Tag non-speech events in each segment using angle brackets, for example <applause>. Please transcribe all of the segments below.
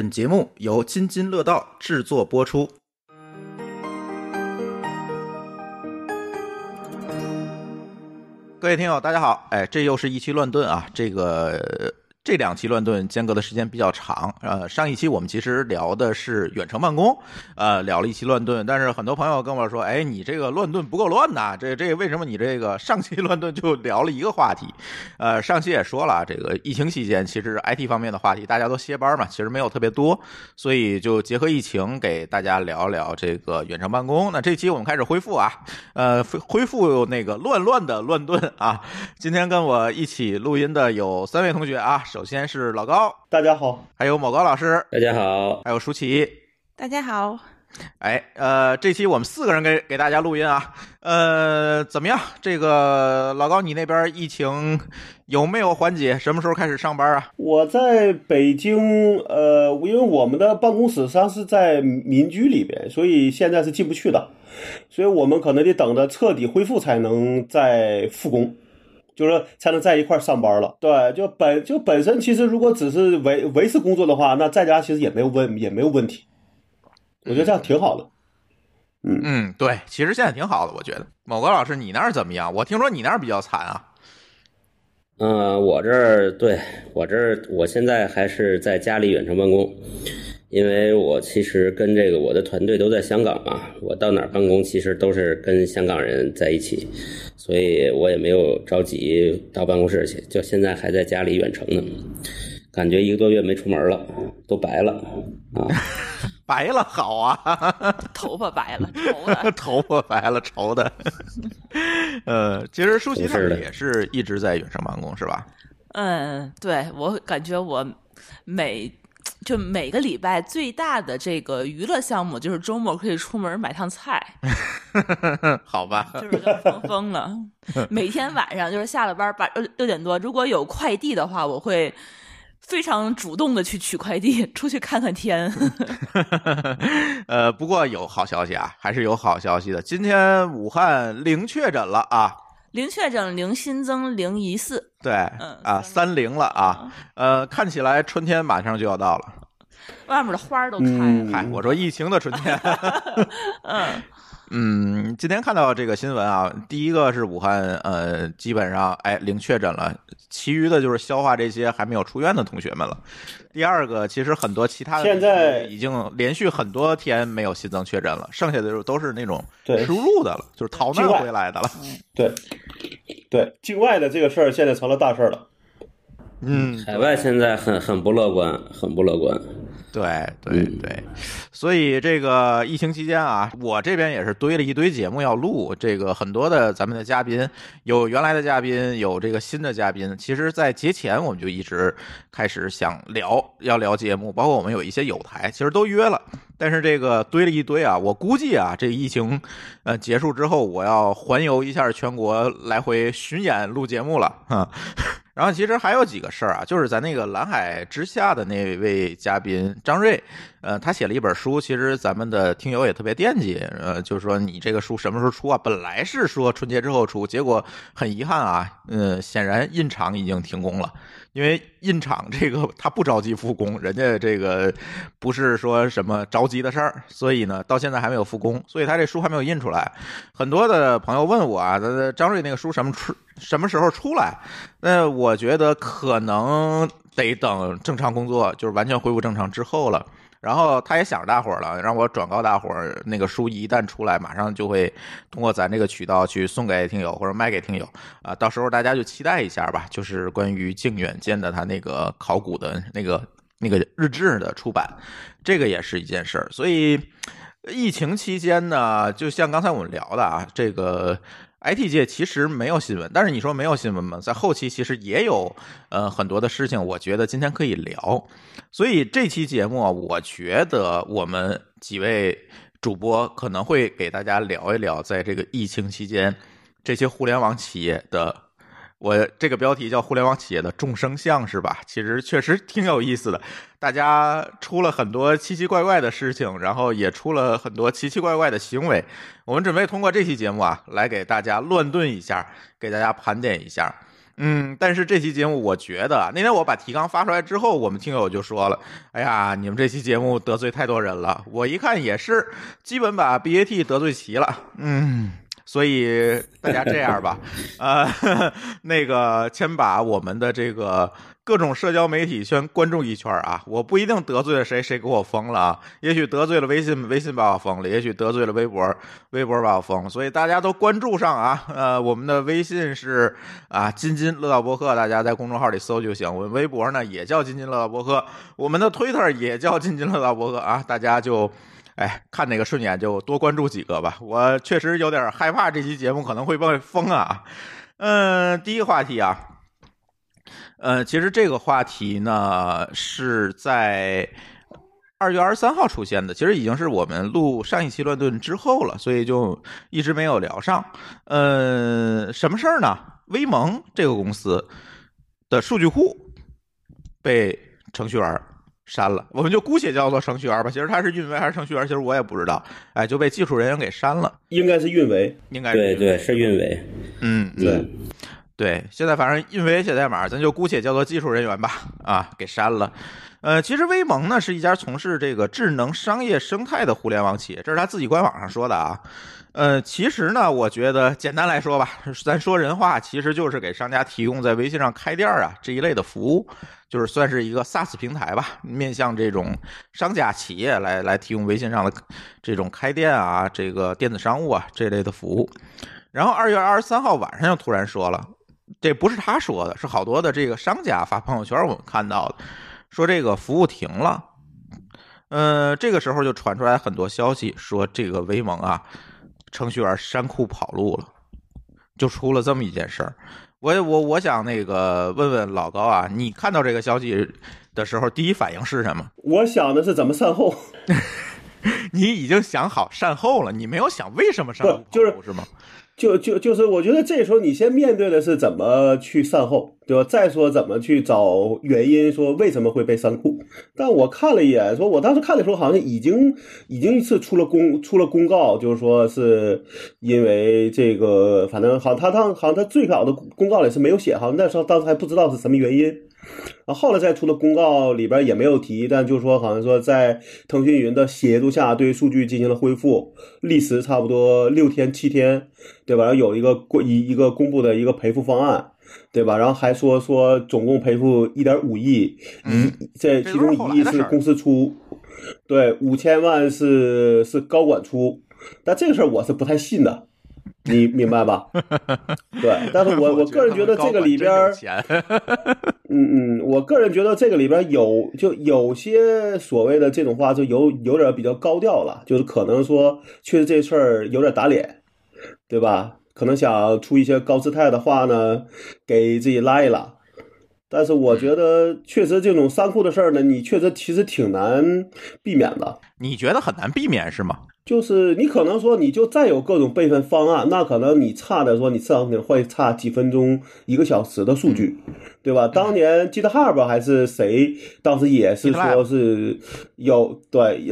本节目由津津乐道制作播出。各位听友，大家好！哎，这又是一期乱炖啊！这个这两期乱炖间隔的时间比较长。呃，上一期我们其实聊的是远程办公，呃，聊了一期乱炖。但是很多朋友跟我说，哎，你这个乱炖不够乱呐！这这为什么你这个上期乱炖就聊了一个话题？呃，上期也说了，这个疫情期间其实 IT 方面的话题大家都歇班嘛，其实没有特别多，所以就结合疫情给大家聊聊这个远程办公。那这期我们开始恢复啊，呃，恢恢复那个乱乱的乱炖啊。今天跟我一起录音的有三位同学啊，首先是老高，大家好，还有某高老师，大家好，还有舒淇。大家好，哎，呃，这期我们四个人给给大家录音啊，呃，怎么样？这个老高，你那边疫情有没有缓解？什么时候开始上班啊？我在北京，呃，因为我们的办公室实际上是在民居里边，所以现在是进不去的，所以我们可能得等着彻底恢复才能再复工，就是才能在一块儿上班了。对，就本就本身其实如果只是维维持工作的话，那在家其实也没有问也没有问题，我觉得这样挺好的。嗯，对，其实现在挺好的，我觉得。某高老师，你那儿怎么样？我听说你那儿比较惨啊。嗯、我这儿对我这儿，我现在还是在家里远程办公，因为我其实跟这个我的团队都在香港嘛，我到哪儿办公其实都是跟香港人在一起，所以我也没有着急到办公室去，就现在还在家里远程呢，感觉一个多月没出门了，都白了啊。<laughs> 白了好啊，<laughs> 头发白了，头的 <laughs> 头发白了愁的。呃，其实舒淇也是一直在远程办公是吧？嗯，对我感觉我每就每个礼拜最大的这个娱乐项目就是周末可以出门买趟菜，<laughs> 好吧，就是跟疯疯了。<laughs> 每天晚上就是下了班八六六点多，如果有快递的话，我会非常主动的去取快递，出去看看天。<laughs> 呃，不过有好消息啊，还是有好消息的。今天武汉零确诊了啊，零确诊，零新增，零疑似。对，嗯啊，三零了啊，呃，看起来春天马上就要到了。外面的花儿都开嗯了。嗨，我说疫情的春天。<laughs> 嗯 <laughs> 嗯，今天看到这个新闻啊，第一个是武汉，呃，基本上哎零确诊了，其余的就是消化这些还没有出院的同学们了。第二个，其实很多其他的现在已经连续很多天没有新增确诊了，剩下的就都是那境对输入的了，就是逃难回来的了。对，对，境外的这个事儿现在成了大事儿了。嗯，海外现在很很不乐观，很不乐观。对对对，所以这个疫情期间啊，我这边也是堆了一堆节目要录。这个很多的咱们的嘉宾，有原来的嘉宾，有这个新的嘉宾。其实，在节前我们就一直开始想聊，要聊节目，包括我们有一些友台，其实都约了。但是这个堆了一堆啊，我估计啊，这疫情呃结束之后，我要环游一下全国，来回巡演录节目了哈。然后其实还有几个事儿啊，就是咱那个蓝海之下的那位嘉宾张瑞，呃，他写了一本书，其实咱们的听友也特别惦记，呃，就是说你这个书什么时候出啊？本来是说春节之后出，结果很遗憾啊，呃，显然印厂已经停工了。因为印厂这个他不着急复工，人家这个不是说什么着急的事儿，所以呢，到现在还没有复工，所以他这书还没有印出来。很多的朋友问我啊，张瑞那个书什么出什么时候出来？那我觉得可能得等正常工作，就是完全恢复正常之后了。然后他也想着大伙儿了，让我转告大伙儿，那个书一旦出来，马上就会通过咱这个渠道去送给听友或者卖给听友啊。到时候大家就期待一下吧，就是关于靖远舰的他那个考古的那个那个日志的出版，这个也是一件事儿。所以疫情期间呢，就像刚才我们聊的啊，这个 IT 界其实没有新闻，但是你说没有新闻吗？在后期其实也有呃很多的事情，我觉得今天可以聊。所以这期节目啊，我觉得我们几位主播可能会给大家聊一聊，在这个疫情期间，这些互联网企业的。我这个标题叫“互联网企业的众生相”是吧？其实确实挺有意思的，大家出了很多奇奇怪怪的事情，然后也出了很多奇奇怪怪的行为。我们准备通过这期节目啊，来给大家乱炖一下，给大家盘点一下。嗯，但是这期节目我觉得，那天我把提纲发出来之后，我们听友就说了：“哎呀，你们这期节目得罪太多人了。”我一看也是，基本把 BAT 得罪齐了。嗯，所以大家这样吧，<laughs> 呃，<laughs> 那个先把我们的这个各种社交媒体先关注一圈啊。我不一定得罪了谁，谁给我封了啊？也许得罪了微信，微信把我封了；也许得罪了微博，微博把我封。所以大家都关注上啊。呃，我们的微信是啊，津津乐道播客，大家在公众号里搜就行。我们微博呢也叫津津乐道播客，我们的 Twitter 也叫津津乐道播客啊。大家就。哎，看哪个顺眼就多关注几个吧。我确实有点害怕这期节目可能会被封啊。嗯，第一个话题啊，呃，其实这个话题呢是在二月二十三号出现的，其实已经是我们录上一期乱炖之后了，所以就一直没有聊上。呃，什么事儿呢？威盟这个公司的数据库被程序员删了，我们就姑且叫做程序员吧。其实他是运维还是程序员，其实我也不知道。哎，就被技术人员给删了，应该是运维，应该对对是运维。嗯，对对。现在反正运维写代码，咱就姑且叫做技术人员吧。啊，给删了。呃，其实威盟呢是一家从事这个智能商业生态的互联网企业，这是他自己官网上说的啊。呃，其实呢，我觉得简单来说吧，咱说人话，其实就是给商家提供在微信上开店啊这一类的服务，就是算是一个 SaaS 平台吧，面向这种商家企业来来提供微信上的这种开店啊，这个电子商务啊这类的服务。然后二月二十三号晚上又突然说了，这不是他说的，是好多的这个商家发朋友圈我们看到的，说这个服务停了。呃，这个时候就传出来很多消息，说这个威盟啊。程序员删库跑路了，就出了这么一件事儿。我我我想那个问问老高啊，你看到这个消息的时候，第一反应是什么？我想的是怎么善后。<laughs> 你已经想好善后了，你没有想为什么善后就是是吗？就就就是，我觉得这时候你先面对的是怎么去善后，对吧？再说怎么去找原因，说为什么会被删库。但我看了一眼，说我当时看的时候，好像已经已经是出了公出了公告，就是说是因为这个，反正好像他当好像他最早的公告里是没有写，好像那时候当时还不知道是什么原因。啊，后来再出的公告里边也没有提，但就是说，好像说在腾讯云的协助下，对数据进行了恢复，历时差不多六天七天，对吧？然后有一个公一一个公布的一个赔付方案，对吧？然后还说说总共赔付一点五亿，嗯，这其中一亿是公司出，对，五千万是是高管出，但这个事儿我是不太信的。你明白吧？对，但是我 <laughs> 我个人觉得这个里边，<laughs> 嗯嗯，我个人觉得这个里边有就有些所谓的这种话，就有有点比较高调了，就是可能说确实这事儿有点打脸，对吧？可能想出一些高姿态的话呢，给自己拉一拉。但是我觉得确实这种三库的事儿呢，你确实其实挺难避免的。你觉得很难避免是吗？就是你可能说，你就再有各种备份方案，那可能你差的说，你至少可能会差几分钟、一个小时的数据，对吧？当年 GitHub 还是谁，当时也是说是有对，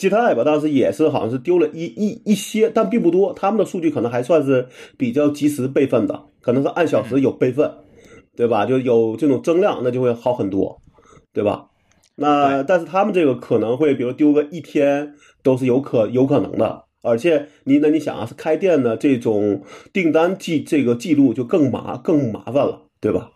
呃，GitHub 当时也是好像是丢了一一一些，但并不多，他们的数据可能还算是比较及时备份的，可能是按小时有备份，对吧？就有这种增量，那就会好很多，对吧？那但是他们这个可能会，比如丢个一天。都是有可有可能的，而且你那你想啊，是开店的这种订单记这个记录就更麻更麻烦了，对吧？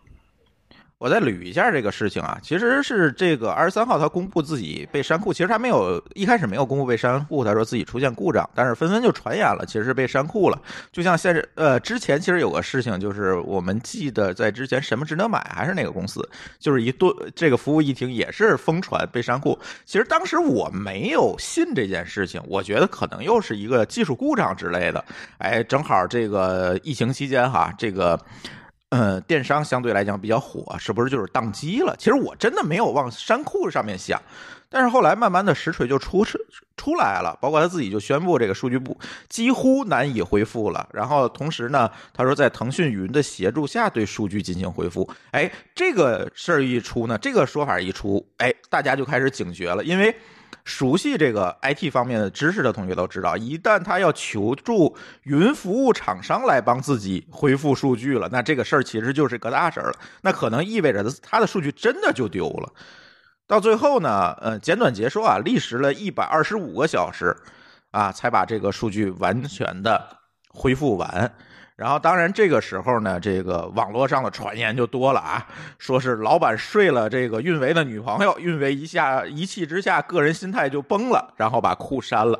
我再捋一下这个事情啊，其实是这个二十三号他公布自己被删库，其实他没有一开始没有公布被删库，他说自己出现故障，但是纷纷就传言了，其实是被删库了。就像现在呃之前其实有个事情，就是我们记得在之前什么值得买还是哪个公司，就是一顿这个服务一停也是疯传被删库。其实当时我没有信这件事情，我觉得可能又是一个技术故障之类的。哎，正好这个疫情期间哈，这个。呃，电商相对来讲比较火，是不是就是宕机了？其实我真的没有往山库上面想，但是后来慢慢的实锤就出出来了，包括他自己就宣布这个数据部几乎难以恢复了。然后同时呢，他说在腾讯云的协助下对数据进行恢复。哎，这个事儿一出呢，这个说法一出，哎，大家就开始警觉了，因为。熟悉这个 IT 方面的知识的同学都知道，一旦他要求助云服务厂商来帮自己恢复数据了，那这个事儿其实就是个大事儿了。那可能意味着他的数据真的就丢了。到最后呢，呃，简短结说啊，历时了一百二十五个小时，啊，才把这个数据完全的恢复完。然后，当然这个时候呢，这个网络上的传言就多了啊，说是老板睡了这个运维的女朋友，运维一下一气之下，个人心态就崩了，然后把库删了。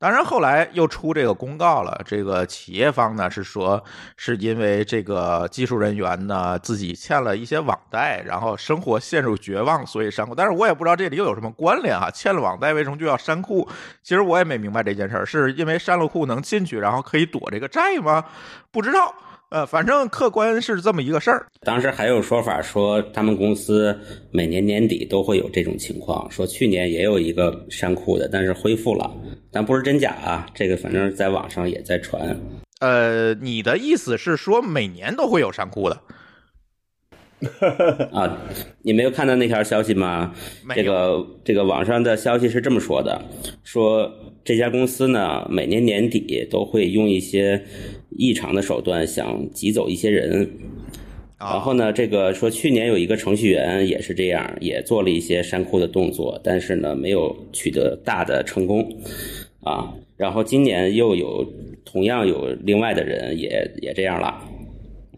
当然，后来又出这个公告了。这个企业方呢是说，是因为这个技术人员呢自己欠了一些网贷，然后生活陷入绝望，所以删库。但是我也不知道这里又有什么关联啊？欠了网贷为什么就要删库？其实我也没明白这件事儿，是因为删了库能进去，然后可以躲这个债吗？不知道。呃，反正客观是这么一个事儿。当时还有说法说，他们公司每年年底都会有这种情况，说去年也有一个删库的，但是恢复了，但不知真假啊。这个反正在网上也在传。呃，你的意思是说每年都会有删库的？<laughs> 啊，你没有看到那条消息吗？这个这个网上的消息是这么说的：说这家公司呢，每年年底都会用一些异常的手段想挤走一些人。然后呢，这个说去年有一个程序员也是这样，也做了一些删库的动作，但是呢，没有取得大的成功。啊，然后今年又有同样有另外的人也也这样了。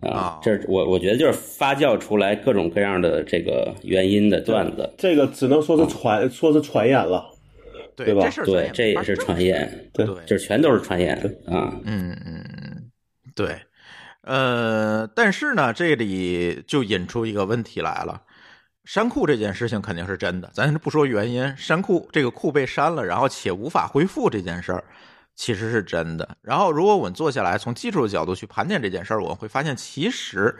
啊，这我我觉得就是发酵出来各种各样的这个原因的段子，这个只能说是传，说是传言了，对吧？对，这也是传言，对，这全都是传言啊。嗯嗯嗯，对，呃，但是呢，这里就引出一个问题来了，删库这件事情肯定是真的，咱不说原因，删库这个库被删了，然后且无法恢复这件事儿。其实是真的。然后，如果我们坐下来从技术的角度去盘点这件事儿，我们会发现，其实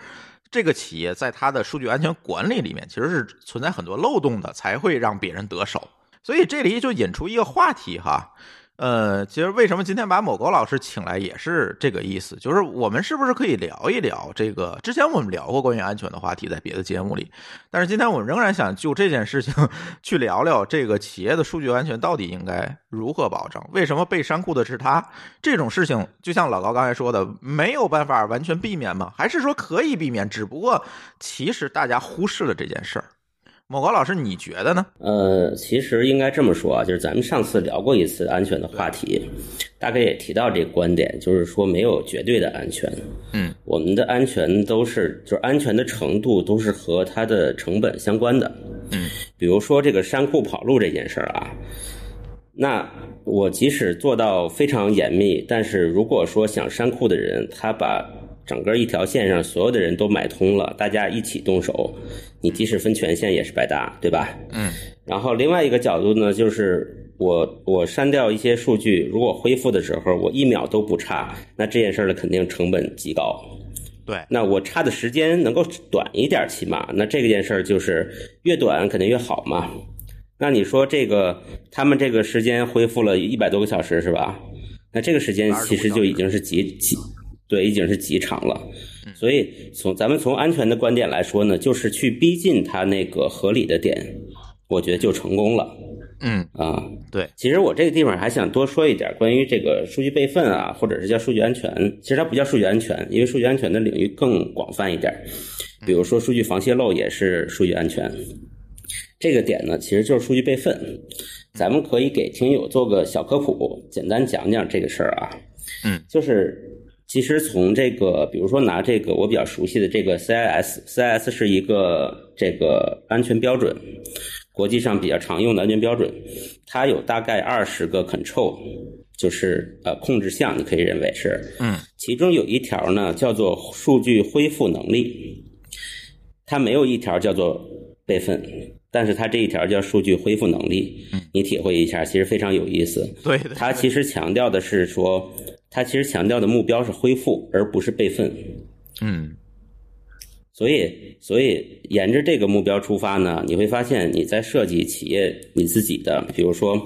这个企业在它的数据安全管理里面，其实是存在很多漏洞的，才会让别人得手。所以这里就引出一个话题哈。呃，其实为什么今天把某高老师请来也是这个意思，就是我们是不是可以聊一聊这个？之前我们聊过关于安全的话题，在别的节目里，但是今天我们仍然想就这件事情 <laughs> 去聊聊这个企业的数据安全到底应该如何保障？为什么被删库的是他？这种事情就像老高刚才说的，没有办法完全避免吗？还是说可以避免？只不过其实大家忽视了这件事儿。某高老师，你觉得呢？呃，其实应该这么说啊，就是咱们上次聊过一次安全的话题，大概也提到这个观点，就是说没有绝对的安全。嗯，我们的安全都是，就是安全的程度都是和它的成本相关的。嗯，比如说这个山库跑路这件事儿啊，那我即使做到非常严密，但是如果说想山库的人，他把整个一条线上所有的人都买通了，大家一起动手，你即使分权限也是白搭，对吧？嗯。然后另外一个角度呢，就是我我删掉一些数据，如果恢复的时候我一秒都不差，那这件事儿呢肯定成本极高。对。那我差的时间能够短一点，起码那这个件事儿就是越短肯定越好嘛。那你说这个他们这个时间恢复了一百多个小时是吧？那这个时间其实就已经是极极。对，已经是极长了，所以从咱们从安全的观点来说呢，就是去逼近它那个合理的点，我觉得就成功了。嗯啊，对，其实我这个地方还想多说一点关于这个数据备份啊，或者是叫数据安全，其实它不叫数据安全，因为数据安全的领域更广泛一点，比如说数据防泄露也是数据安全。这个点呢，其实就是数据备份，咱们可以给听友做个小科普，简单讲讲这个事儿啊。嗯，就是。其实从这个，比如说拿这个我比较熟悉的这个 CIS，CIS 是一个这个安全标准，国际上比较常用的安全标准，它有大概二十个 control，就是呃控制项，你可以认为是，嗯，其中有一条呢叫做数据恢复能力，它没有一条叫做备份，但是它这一条叫数据恢复能力，你体会一下，其实非常有意思。对，它其实强调的是说。它其实强调的目标是恢复，而不是备份。嗯，所以，所以沿着这个目标出发呢，你会发现你在设计企业你自己的，比如说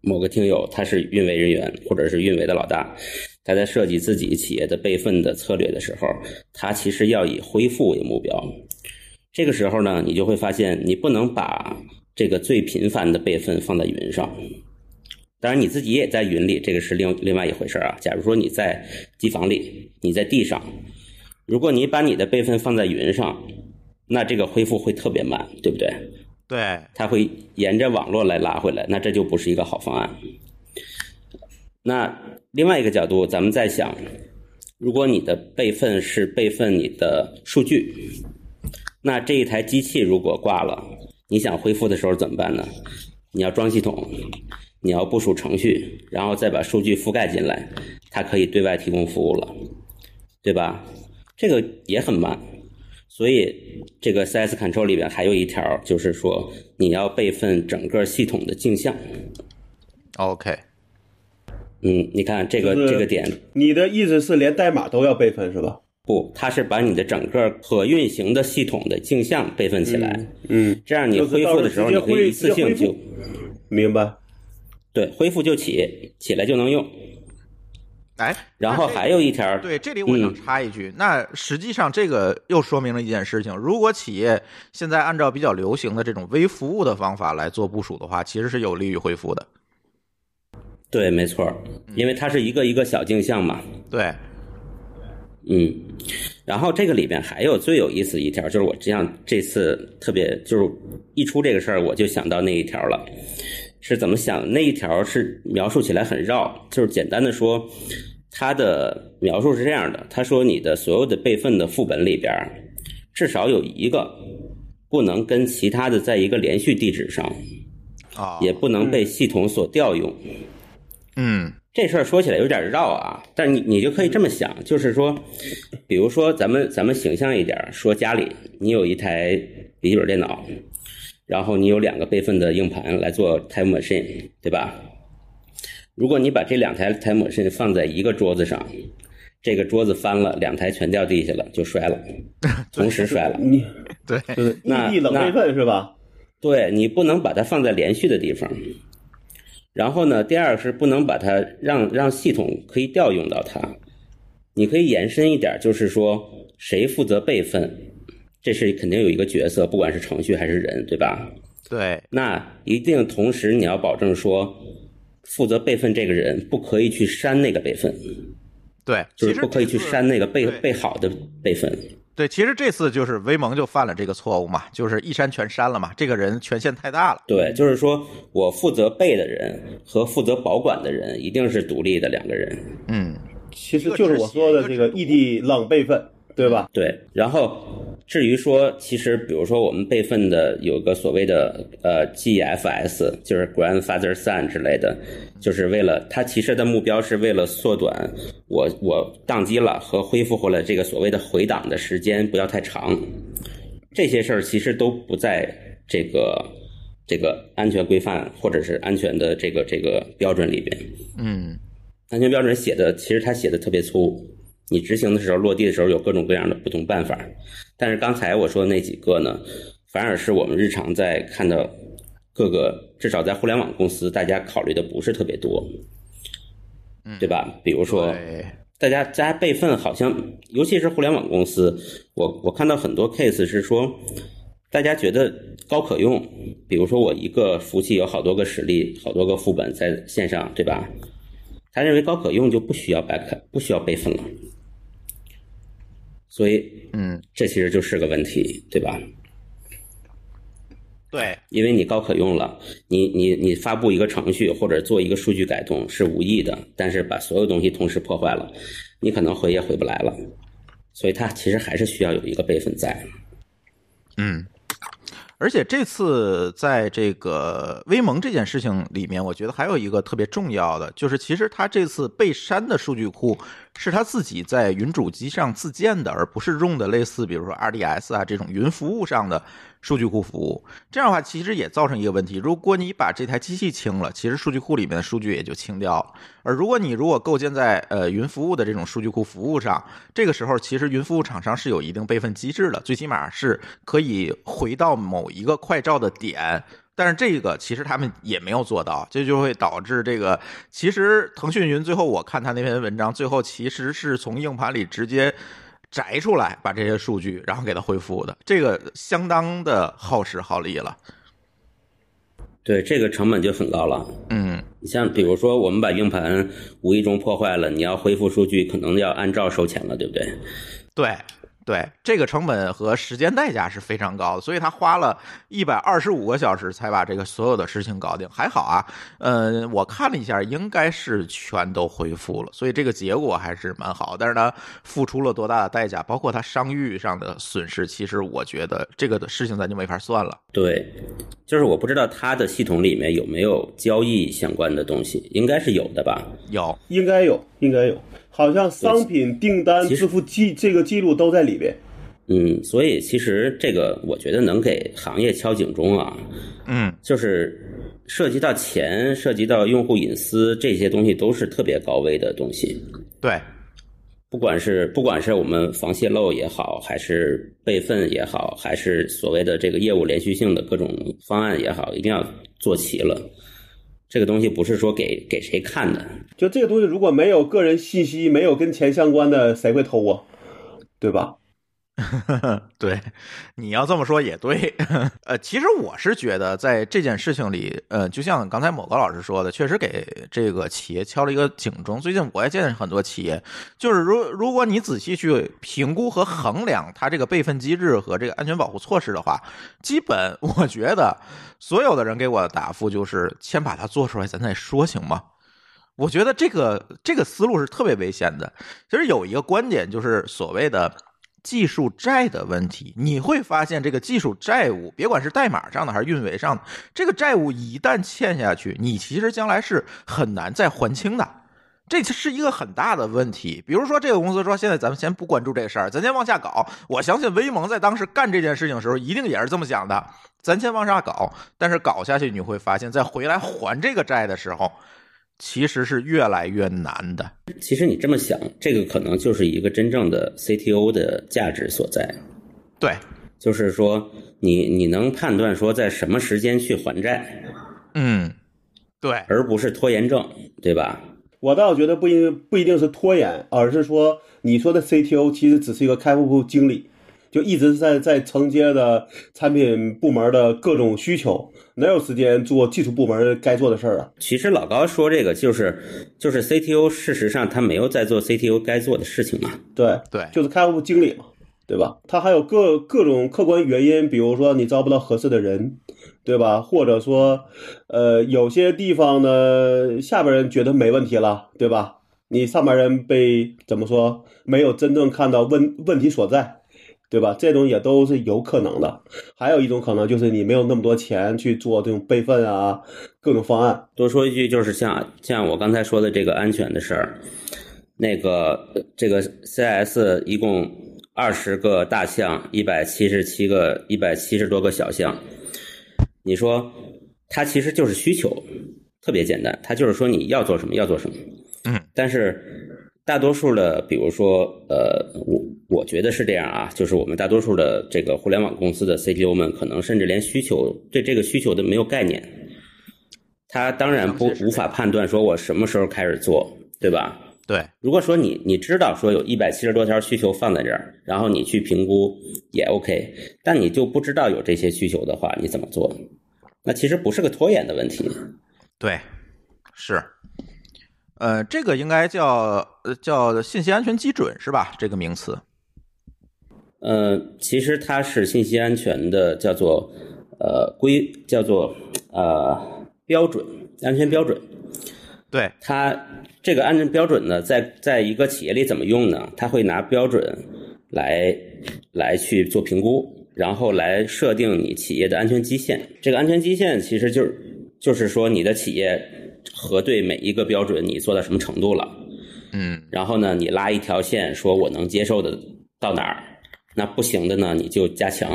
某个听友他是运维人员或者是运维的老大，他在设计自己企业的备份的策略的时候，他其实要以恢复为目标。这个时候呢，你就会发现，你不能把这个最频繁的备份放在云上。当然，你自己也在云里，这个是另另外一回事啊。假如说你在机房里，你在地上，如果你把你的备份放在云上，那这个恢复会特别慢，对不对？对，它会沿着网络来拉回来，那这就不是一个好方案。那另外一个角度，咱们在想，如果你的备份是备份你的数据，那这一台机器如果挂了，你想恢复的时候怎么办呢？你要装系统，你要部署程序，然后再把数据覆盖进来，它可以对外提供服务了，对吧？这个也很慢。所以，这个 CS Control 里边还有一条，就是说你要备份整个系统的镜像。OK，嗯，你看这个就是这个点，你的意思是连代码都要备份是吧？不，它是把你的整个可运行的系统的镜像备份起来，嗯，这样你恢复的时候，你可以一次性就明白。对恢复就起，起来就能用。哎，然后还有一条，对，这里我想嗯插一句，那实际上这个又说明了一件事情：如果企业现在按照比较流行的这种微服务的方法来做部署的话，其实是有利于恢复的。对，没错，因为它是一个一个小镜像嘛，对，嗯，然后这个里边还有最有意思一条，就是我这样这次特别就是一出这个事儿，我就想到那一条了。是怎么想？那一条是描述起来很绕，就是简单的说，它的描述是这样的：他说你的所有的备份的副本里边，至少有一个不能跟其他的在一个连续地址上，啊，也不能被系统所调用。嗯这事儿说起来有点绕啊，但你你就可以这么想，就是说，比如说咱们咱们形象一点儿，说家里你有一台笔记本电脑，然后你有两个备份的硬盘来做 Time Machine，对吧？如果你把这两台 Time Machine 放在一个桌子上，这个桌子翻了，两台全掉地下了，就摔了，<laughs> 同时摔了。你对，就是异那地冷备份是吧？对你不能把它放在连续的地方。然后呢，第二是不能把它让让系统可以调用到它。你可以延伸一点，就是说谁负责备份，这是肯定有一个角色，不管是程序还是人，对吧？对，那一定同时你要保证说，负责备份这个人不可以去删那个备份，对，就是不可以去删那个备备好的备份。对，其实这次就是威蒙就犯了这个错误嘛，就是一删全删了嘛，这个人权限太大了。对，就是说我负责备的人和负责保管的人一定是独立的两个人。嗯，其实就是我说的这个异地冷备份，对吧？对，然后至于说，其实比如说我们备份的有个所谓的呃 GFS，就是 Grandfather Son 之类的，就是为了它其实的目标是为了缩短我我宕机了和恢复回来这个所谓的回档的时间不要太长。这些事儿其实都不在这个这个安全规范或者是安全的这个这个标准里边。嗯，安全标准写的其实它写的特别粗，你执行的时候落地的时候有各种各样的不同办法。但是刚才我说的那几个呢，反而是我们日常在看到各个至少在互联网公司大家考虑的不是特别多，对吧？比如说，大家大家备份好像，尤其是互联网公司，我我看到很多 case 是说，大家觉得高可用，比如说我一个服务器有好多个实例，好多个副本在线上，对吧？他认为高可用就不需要 back 不需要备份了，所以嗯，这其实就是个问题，对吧？对，因为你高可用了，你你你发布一个程序或者做一个数据改动是无意的，但是把所有东西同时破坏了，你可能回也回不来了，所以它其实还是需要有一个备份在。嗯。而且这次在这个微盟这件事情里面，我觉得还有一个特别重要的，就是其实他这次被删的数据库是他自己在云主机上自建的，而不是用的类似比如说 RDS 啊这种云服务上的数据库服务。这样的话，其实也造成一个问题：如果你把这台机器清了，其实数据库里面的数据也就清掉了。而如果你如果构建在呃云服务的这种数据库服务上，这个时候其实云服务厂商是有一定备份机制的，最起码是可以回到某一个快照的点，但是这个其实他们也没有做到，这就会导致这个其实腾讯云最后我看他那篇文章，最后其实是从硬盘里直接摘出来把这些数据，然后给它恢复的，这个相当的耗时耗力了。对，这个成本就很高了。嗯，你像比如说我们把硬盘无意中破坏了，你要恢复数据，可能要按照收钱了，对不对？对。对，这个成本和时间代价是非常高的，所以他花了一百二十五个小时才把这个所有的事情搞定。还好啊，嗯，我看了一下，应该是全都恢复了，所以这个结果还是蛮好。但是呢，付出了多大的代价，包括他商誉上的损失，其实我觉得这个的事情咱就没法算了。对，就是我不知道他的系统里面有没有交易相关的东西，应该是有的吧？有，应该有，应该有。好像商品订单支付记这个记录都在里边。嗯，所以其实这个我觉得能给行业敲警钟啊。嗯，就是涉及到钱、涉及到用户隐私这些东西，都是特别高危的东西。对，不管是不管是我们防泄露也好，还是备份也好，还是所谓的这个业务连续性的各种方案也好，一定要做齐了。这个东西不是说给给谁看的，就这个东西如果没有个人信息，没有跟钱相关的，谁会偷啊？对吧？<laughs> 对，你要这么说也对。<laughs> 呃，其实我是觉得，在这件事情里，呃，就像刚才某个老师说的，确实给这个企业敲了一个警钟。最近我也见很多企业，就是如如果你仔细去评估和衡量它这个备份机制和这个安全保护措施的话，基本我觉得所有的人给我的答复就是先把它做出来，咱再说行吗？我觉得这个这个思路是特别危险的。其实有一个观点就是所谓的。技术债的问题，你会发现这个技术债务，别管是代码上的还是运维上的，这个债务一旦欠下去，你其实将来是很难再还清的，这是一个很大的问题。比如说，这个公司说，现在咱们先不关注这事儿，咱先往下搞。我相信威盟在当时干这件事情的时候，一定也是这么想的，咱先往下搞。但是搞下去，你会发现在回来还这个债的时候。其实是越来越难的。其实你这么想，这个可能就是一个真正的 CTO 的价值所在。对，就是说，你你能判断说在什么时间去还债，嗯，对，而不是拖延症，对吧？我倒觉得不一不一定是拖延，而是说你说的 CTO 其实只是一个开发部经理。就一直在在承接的产品部门的各种需求，哪有时间做技术部门该做的事儿啊？其实老高说这个就是就是 CTO，事实上他没有在做 CTO 该做的事情嘛。对对，就是开发部经理嘛，对吧？他还有各各种客观原因，比如说你招不到合适的人，对吧？或者说，呃，有些地方呢，下边人觉得没问题了，对吧？你上边人被怎么说？没有真正看到问问题所在。对吧？这种也都是有可能的。还有一种可能就是你没有那么多钱去做这种备份啊，各种方案。多说一句，就是像像我刚才说的这个安全的事儿，那个这个 CS 一共二十个大项，一百七十七个，一百七十多个小项。你说它其实就是需求，特别简单，它就是说你要做什么要做什么。嗯，但是。大多数的，比如说，呃，我我觉得是这样啊，就是我们大多数的这个互联网公司的 CTO 们，可能甚至连需求对这个需求都没有概念，他当然不无法判断说我什么时候开始做，对吧？对。如果说你你知道说有一百七十多条需求放在这儿，然后你去评估也 OK，但你就不知道有这些需求的话，你怎么做？那其实不是个拖延的问题。对，是。呃，这个应该叫呃叫信息安全基准是吧？这个名词。呃，其实它是信息安全的叫做呃规叫做呃标准安全标准。对它这个安全标准呢，在在一个企业里怎么用呢？它会拿标准来来去做评估，然后来设定你企业的安全基线。这个安全基线其实就是就是说你的企业。核对每一个标准，你做到什么程度了？嗯，然后呢，你拉一条线，说我能接受的到哪儿？那不行的呢，你就加强；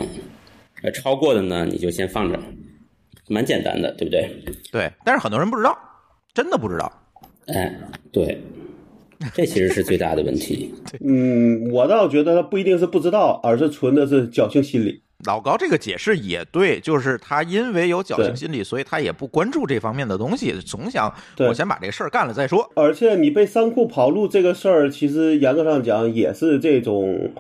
呃，超过的呢，你就先放着。蛮简单的，对不对？对，但是很多人不知道，真的不知道。哎，对，<laughs> 这其实是最大的问题。嗯，我倒觉得他不一定是不知道，而是存的是侥幸心理。老高这个解释也对，就是他因为有侥幸心理，所以他也不关注这方面的东西，总想对我先把这个事儿干了再说。而且你被三库跑路这个事儿，其实严格上讲也是这种，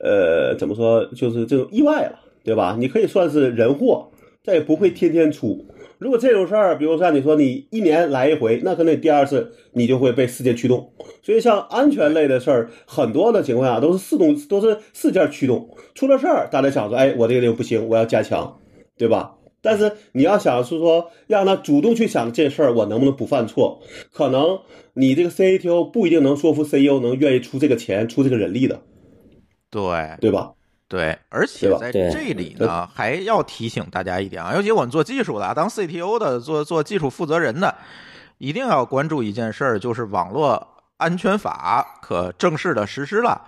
呃，怎么说，就是这种意外了，对吧？你可以算是人祸，这也不会天天出。如果这种事儿，比如像你说你一年来一回，那可能第二次你就会被事件驱动。所以像安全类的事儿，很多的情况下都是四动，都是事件驱动。出了事儿，大家想说，哎，我这个地方不行，我要加强，对吧？但是你要想是说让他主动去想这事儿，我能不能不犯错？可能你这个 CATO 不一定能说服 CEO 能愿意出这个钱、出这个人力的，对对吧？对，而且在这里呢，还要提醒大家一点啊，尤其我们做技术的，啊，当 CTO 的，做做技术负责人的，一定要关注一件事儿，就是网络安全法可正式的实施了。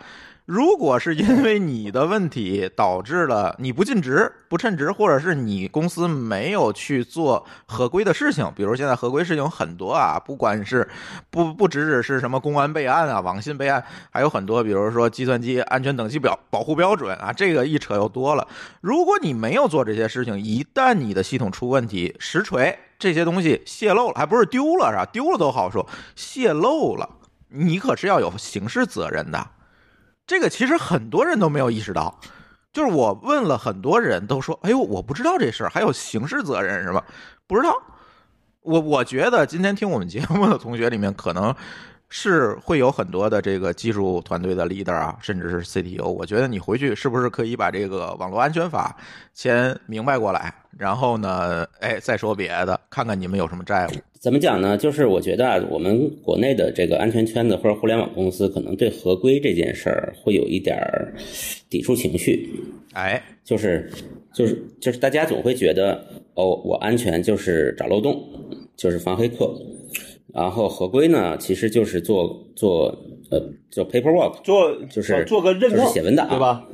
如果是因为你的问题导致了你不尽职、不称职，或者是你公司没有去做合规的事情，比如现在合规事情很多啊，不管是不不只只是什么公安备案啊、网信备案，还有很多，比如说计算机安全等级表保护标准啊，这个一扯又多了。如果你没有做这些事情，一旦你的系统出问题，实锤这些东西泄露了，还不是丢了是吧？丢了都好说，泄露了，你可是要有刑事责任的。这个其实很多人都没有意识到，就是我问了很多人都说：“哎呦，我不知道这事儿，还有刑事责任是吧？”不知道。我我觉得今天听我们节目的同学里面，可能是会有很多的这个技术团队的 leader 啊，甚至是 CTO。我觉得你回去是不是可以把这个网络安全法先明白过来，然后呢，哎，再说别的，看看你们有什么债务。怎么讲呢？就是我觉得啊，我们国内的这个安全圈子或者互联网公司，可能对合规这件事儿会有一点儿抵触情绪。哎，就是就是就是大家总会觉得，哦，我安全就是找漏洞，就是防黑客，然后合规呢，其实就是做做呃做 paperwork，做就是做个认证，就是写文档对吧？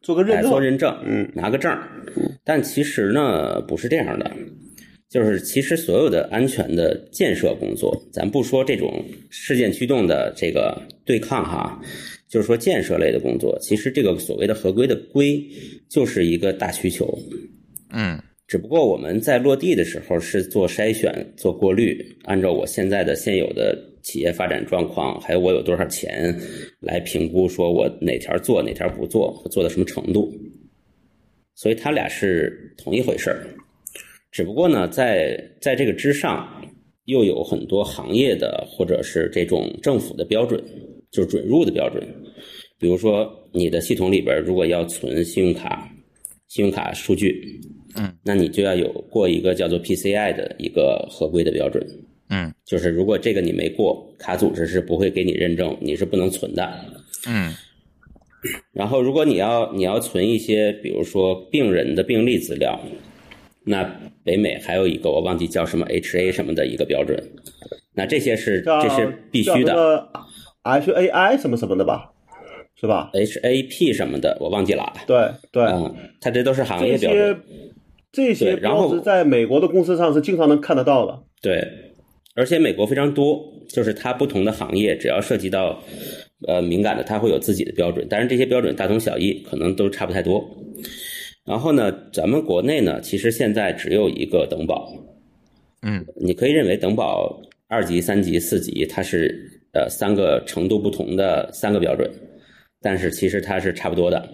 做个认做认证，嗯，拿个证。但其实呢，不是这样的，就是其实所有的安全的建设工作，咱不说这种事件驱动的这个对抗哈，就是说建设类的工作，其实这个所谓的合规的规，就是一个大需求。嗯，只不过我们在落地的时候是做筛选、做过滤，按照我现在的现有的企业发展状况，还有我有多少钱来评估，说我哪条做哪条不做，做到什么程度。所以它俩是同一回事儿，只不过呢，在在这个之上，又有很多行业的或者是这种政府的标准，就是准入的标准。比如说，你的系统里边如果要存信用卡、信用卡数据，嗯，那你就要有过一个叫做 PCI 的一个合规的标准。嗯就是如果这个你没过，卡组织是不会给你认证，你是不能存的。嗯然后，如果你要你要存一些，比如说病人的病历资料，那北美还有一个我忘记叫什么 HA 什么的一个标准，那这些是这是必须的叫什么 HAI 什么什么的吧，是吧？，HAP 什么的我忘记了啊。对对，嗯，它这都是行业标准些。这些对然后标志在美国的公司上是经常能看得到的。对，而且美国非常多，就是它不同的行业，只要涉及到呃敏感的，它会有自己的标准，但是这些标准大同小异，可能都差不太多。然后呢，咱们国内呢，其实现在只有一个等保，嗯你可以认为等保二级、三级、四级，它是呃三个程度不同的三个标准，但是其实它是差不多的。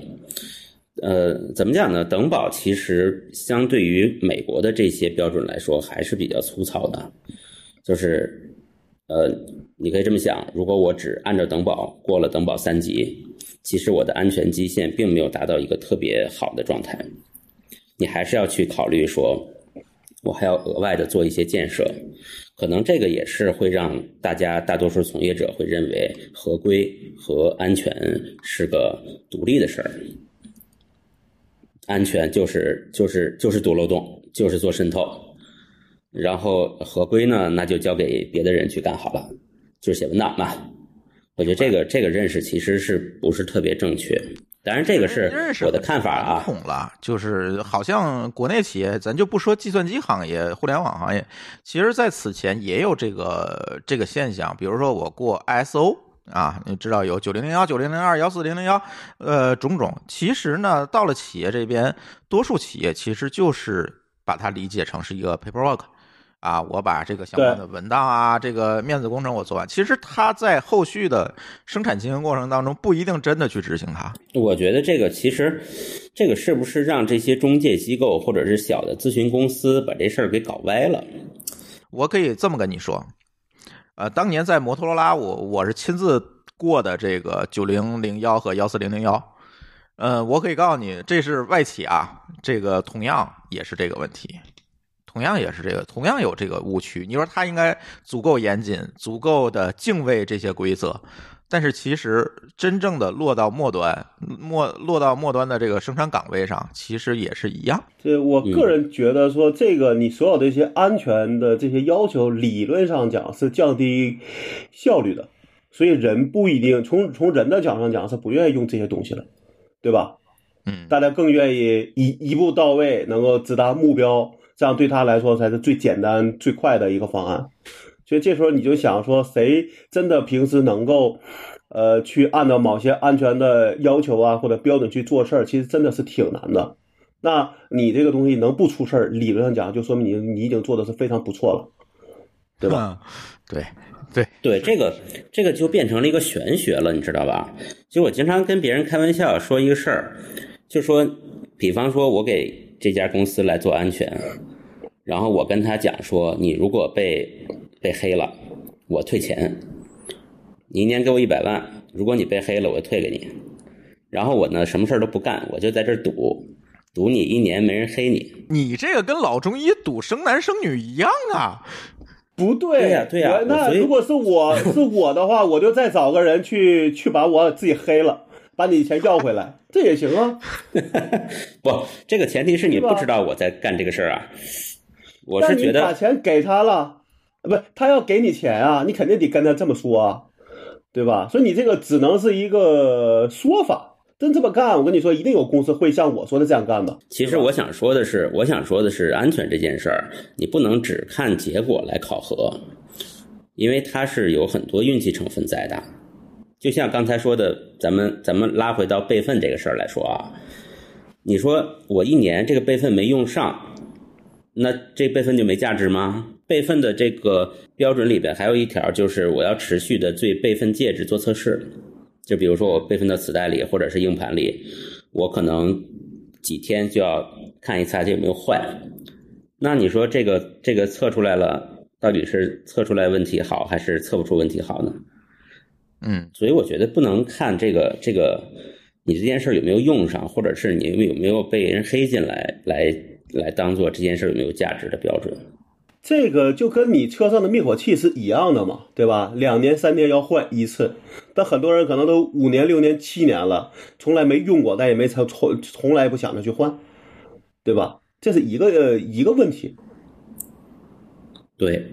呃，怎么讲呢？等保其实相对于美国的这些标准来说，还是比较粗糙的。就是，呃，你可以这么想：如果我只按照等保过了等保三级，其实我的安全基线并没有达到一个特别好的状态。你还是要去考虑说，我还要额外的做一些建设，可能这个也是会让大家大多数从业者会认为合规和安全是个独立的事儿。安全就是就是就是堵漏洞，就是做渗透，然后合规呢，那就交给别的人去干好了，就是写文档嘛。我觉得这个这个认识其实是不是特别正确？当然，这个是我的看法啊。传统了，就是好像国内企业，咱就不说计算机行业、互联网行业，其实在此前也有这个这个现象。比如说，我过 ISO 啊，你知道有九零零幺、九零零二、幺四零零幺，呃，种种。其实呢，到了企业这边，多数企业其实就是把它理解成是一个 paperwork。啊，我把这个相关的文档啊，这个面子工程我做完。其实它在后续的生产经营过程当中，不一定真的去执行它。我觉得这个其实，这个是不是让这些中介机构或者是小的咨询公司把这事儿给搞歪了？我可以这么跟你说，呃，当年在摩托罗拉，我我是亲自过的这个九零零幺和幺四零零幺，呃，我可以告诉你，这是外企啊，这个同样也是这个问题。同样也是这个，同样有这个误区。你说他应该足够严谨，足够的敬畏这些规则，但是其实真正的落到末端，末落到末端的这个生产岗位上，其实也是一样。这我个人觉得说，这个你所有的一些安全的这些要求，理论上讲是降低效率的，所以人不一定从从人的角度上讲是不愿意用这些东西的，对吧？嗯，大家更愿意一一步到位，能够直达目标。这样对他来说才是最简单最快的一个方案，所以这时候你就想说，谁真的平时能够，呃，去按照某些安全的要求啊或者标准去做事儿，其实真的是挺难的。那你这个东西能不出事儿，理论上讲就说明你你已经做的是非常不错了，对吧？对对对，这个这个就变成了一个玄学了，你知道吧？就我经常跟别人开玩笑说一个事儿，就说，比方说我给。这家公司来做安全，然后我跟他讲说，你如果被被黑了，我退钱，你一年给我一百万，如果你被黑了，我就退给你。然后我呢，什么事儿都不干，我就在这儿赌，赌你一年没人黑你。你这个跟老中医赌生男生女一样啊？不对呀，对呀。那如果是我 <laughs> 是我的话，我就再找个人去去把我自己黑了。把你钱要回来，这也行啊。<laughs> 不，这个前提是你不知道我在干这个事儿啊。我是觉得把钱给他了，不，他要给你钱啊，你肯定得跟他这么说啊，对吧？所以你这个只能是一个说法。真这么干，我跟你说，一定有公司会像我说的这样干的。其实我想说的是，我想说的是，安全这件事儿，你不能只看结果来考核，因为它是有很多运气成分在的。就像刚才说的，咱们咱们拉回到备份这个事儿来说啊，你说我一年这个备份没用上，那这备份就没价值吗？备份的这个标准里边还有一条，就是我要持续的对备份介质做测试。就比如说我备份到磁带里或者是硬盘里，我可能几天就要看一次它有没有坏。那你说这个这个测出来了，到底是测出来问题好，还是测不出问题好呢？嗯，所以我觉得不能看这个这个，你这件事有没有用上，或者是你有没有被人黑进来，来来当做这件事有没有价值的标准。这个就跟你车上的灭火器是一样的嘛，对吧？两年三年要换一次，但很多人可能都五年六年七年了，从来没用过，但也没从从从来不想着去换，对吧？这是一个一个问题。对，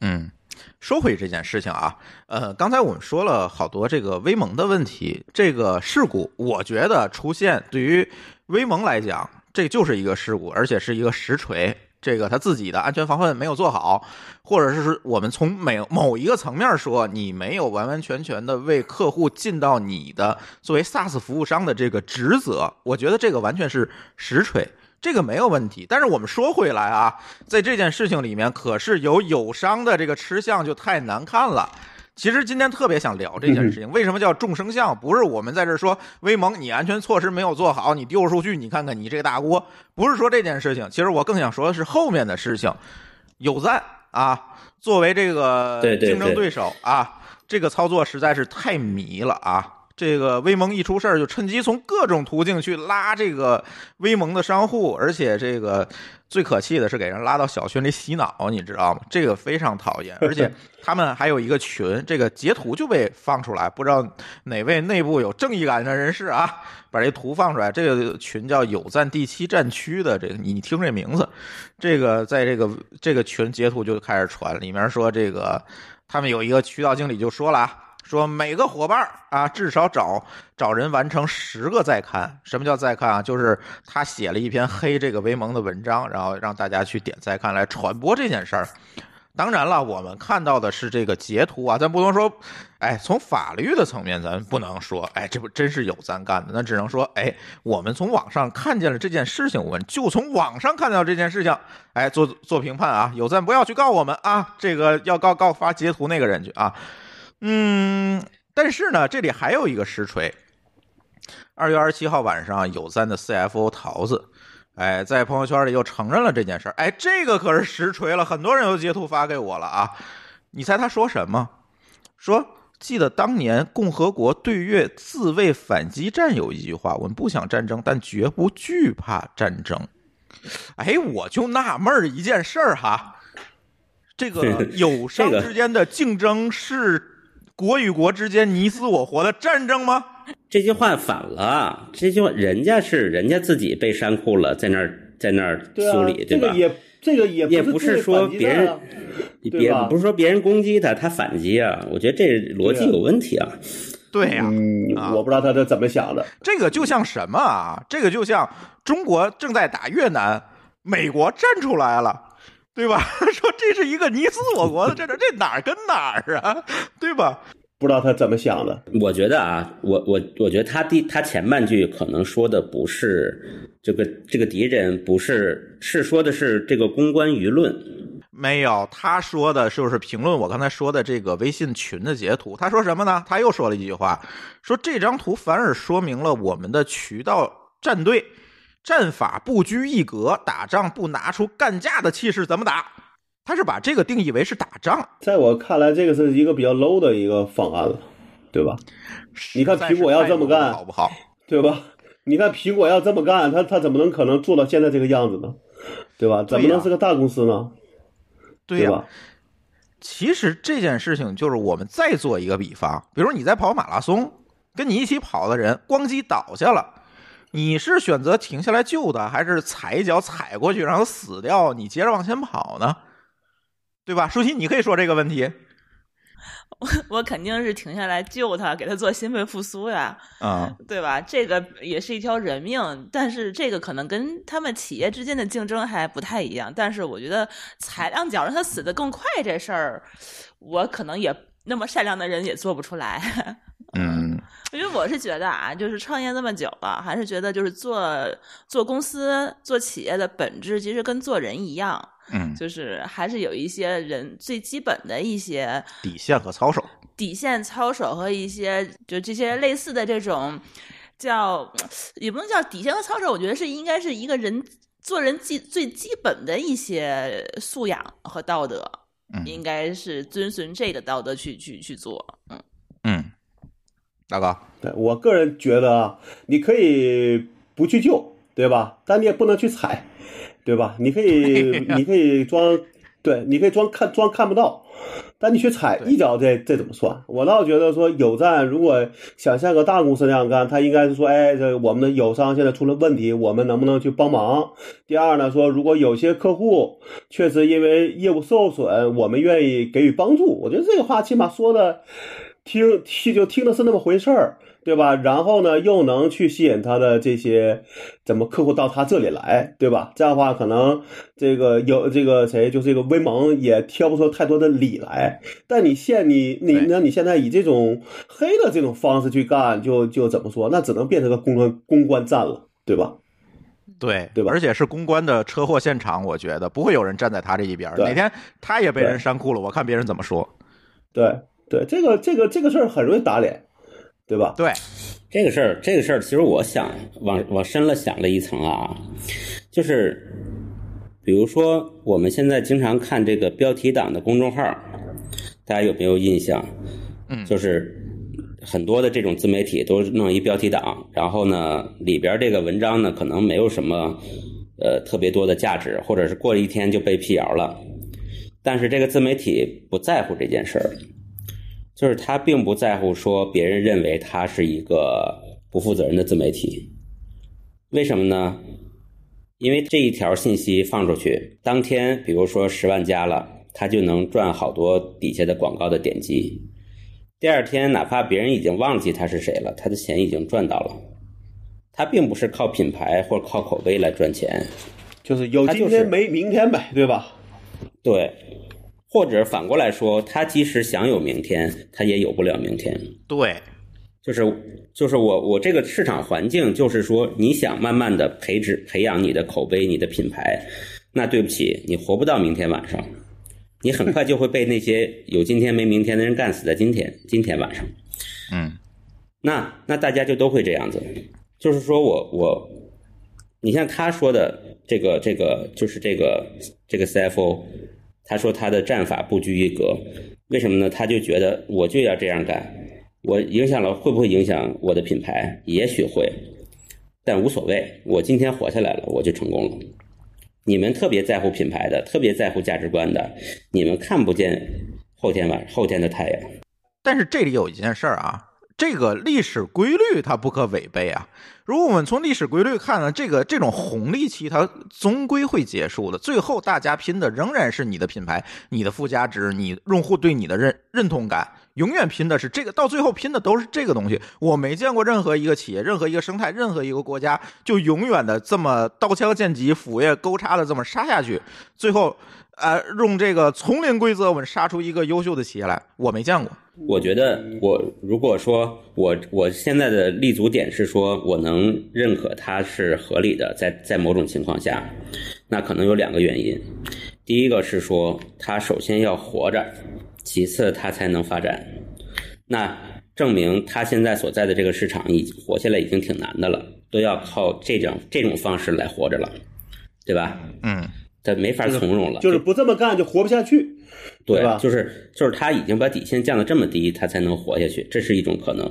嗯。说回这件事情啊，呃，刚才我们说了好多这个威盟的问题，这个事故，我觉得出现对于威盟来讲，这就是一个事故，而且是一个实锤。这个他自己的安全防范没有做好，或者是我们从每某一个层面说，你没有完完全全的为客户尽到你的作为 SaaS 服务商的这个职责，我觉得这个完全是实锤。这个没有问题，但是我们说回来啊，在这件事情里面，可是有友商的这个吃相就太难看了。其实今天特别想聊这件事情，为什么叫众生相？不是我们在这说威盟你安全措施没有做好，你丢数据，你看看你这个大锅，不是说这件事情。其实我更想说的是后面的事情。有赞啊，作为这个竞争对手啊，这个操作实在是太迷了啊。这个威盟一出事儿，就趁机从各种途径去拉这个威盟的商户，而且这个最可气的是给人拉到小群里洗脑，你知道吗？这个非常讨厌。<laughs> 而且他们还有一个群，这个截图就被放出来，不知道哪位内部有正义感的人士啊，把这图放出来。这个群叫“有赞第七战区”的，这个你听这名字，这个在这个这个群截图就开始传，里面说这个他们有一个渠道经理就说了啊。说每个伙伴啊，至少找找人完成十个再看。什么叫再看啊？就是他写了一篇黑这个威盟的文章，然后让大家去点再看来传播这件事儿。当然了，我们看到的是这个截图啊，咱不能说，哎，从法律的层面，咱不能说，哎，这不真是有咱干的，那只能说，哎，我们从网上看见了这件事情，我们就从网上看到这件事情，哎，做做评判啊，有赞不要去告我们啊，这个要告告发截图那个人去啊，嗯，但是呢，这里还有一个实锤，二月二十七号晚上，有赞的 CFO 桃子。哎，在朋友圈里又承认了这件事儿。哎，这个可是实锤了，很多人都截图发给我了啊！你猜他说什么？说记得当年共和国对越自卫反击战有一句话：我们不想战争，但绝不惧怕战争。哎，我就纳闷儿一件事儿哈，这个 <laughs> 友商之间的竞争是国与国之间你死我活的战争吗？这句话反了，这句话人家是人家自己被删库了，在那儿在那儿修理，对吧？这个也这个也也不是说别人，别不是说别人攻击他，他反击啊。我觉得这逻辑有问题啊。对呀，嗯，我不知道他是怎么想的。这个就像什么啊？这个就像中国正在打越南，美国站出来了，对吧？<laughs> 说这是一个你死我活的战争，这哪儿跟哪儿啊？对吧？不知道他怎么想的。我觉得啊，我我我觉得他第他前半句可能说的不是这个这个敌人，不是是说的是这个公关舆论。没有，他说的就是评论我刚才说的这个微信群的截图。他说什么呢？他又说了一句话，说这张图反而说明了我们的渠道战队战法不拘一格，打仗不拿出干架的气势怎么打？他是把这个定义为是打仗。在我看来，这个是一个比较 low 的一个方案了，对吧？你看苹果要这么干，好不好？对吧？你看苹果要这么干，他他怎么能可能做到现在这个样子呢？对吧？怎么能是个大公司呢？对吧，其实这件事情就是我们再做一个比方，比如你在跑马拉松，跟你一起跑的人咣叽倒下了，你是选择停下来救他，还是踩一脚踩过去让他死掉，你接着往前跑呢？对吧？舒淇，你可以说这个问题。我 <laughs> 我肯定是停下来救他，给他做心肺复苏呀，啊，对吧？这个也是一条人命，但是这个可能跟他们企业之间的竞争还不太一样。但是我觉得踩两脚让他死的更快这事儿，我可能也那么善良的人也做不出来。嗯，<laughs> 因为我是觉得啊，就是创业那么久了，还是觉得就是做做公司、做企业的本质其实跟做人一样。嗯，就是还是有一些人最基本的一些底线和操守，底线操守和一些就这些类似的这种叫也不能叫底线和操守，我觉得是应该是一个人做人基最基本的一些素养和道德，应该是遵循这个道德去去去做。嗯嗯，大哥，对我个人觉得啊，你可以不去救，对吧？但你也不能去踩。对吧？你可以，<laughs> 你可以装，对，你可以装看装看不到，<laughs> 但你去踩一脚，这这怎么算？我倒觉得说有赞，如果想像个大公司那样干，他应该是说，哎，这我们的友商现在出了问题，我们能不能去帮忙？第二呢，说如果有些客户确实因为业务受损，我们愿意给予帮助。我觉得这个话起码说的听听就听的是那么回事儿。对吧？然后呢，又能去吸引他的这些怎么客户到他这里来，对吧？这样的话，可能这个有这个谁，就是这个威盟也挑不出太多的理来。但你现你你那你现在以这种黑的这种方式去干，就就怎么说？那只能变成个公关公关战了，对吧？对对吧？而且是公关的车祸现场，我觉得不会有人站在他这一边。哪天他也被人删库了，我看别人怎么说。对对，这个这个这个事儿很容易打脸。对吧？对，这个事儿，这个事儿，其实我想往往深了想了一层啊，就是比如说我们现在经常看这个标题党的公众号，大家有没有印象？嗯，就是很多的这种自媒体都弄一标题党，然后呢，里边这个文章呢，可能没有什么呃特别多的价值，或者是过了一天就被辟谣了，但是这个自媒体不在乎这件事儿。就是他并不在乎说别人认为他是一个不负责任的自媒体，为什么呢？因为这一条信息放出去，当天比如说十万加了，他就能赚好多底下的广告的点击。第二天哪怕别人已经忘记他是谁了，他的钱已经赚到了。他并不是靠品牌或者靠口碑来赚钱，就是有今天没明天呗，对吧？对。或者反过来说，他即使想有明天，他也有不了明天。对，就是就是我我这个市场环境，就是说你想慢慢的培植培养你的口碑、你的品牌，那对不起，你活不到明天晚上，你很快就会被那些有今天没明天的人干死在今天今天晚上。嗯那那大家就都会这样子，就是说我我，你像他说的这个这个就是这个这个 CFO，他说他的战法不拘一格，为什么呢？他就觉得我就要这样干，我影响了会不会影响我的品牌？也许会，但无所谓，我今天活下来了，我就成功了。你们特别在乎品牌的，特别在乎价值观的，你们看不见后天晚后天的太阳。但是这里有一件事儿啊，这个历史规律它不可违背啊。如果我们从历史规律看呢，这个这种红利期它终归会结束的，最后大家拼的仍然是你的品牌、你的附加值、你用户对你的认认同感，永远拼的是这个，到最后拼的都是这个东西。我没见过任何一个企业、任何一个生态、任何一个国家就永远的这么刀枪剑戟、斧钺钩叉的这么杀下去，最后呃用这个丛林规则我们杀出一个优秀的企业来，我没见过。我觉得我如果说我我现在的立足点是说我能认可它是合理的，在在某种情况下，那可能有两个原因。第一个是说它首先要活着，其次它才能发展。那证明它现在所在的这个市场已活下来已经挺难的了，都要靠这种这种方式来活着了，对吧？嗯。它没法从容了，就是不这么干就活不下去，对吧？就是就是他已经把底线降得这么低，他才能活下去，这是一种可能。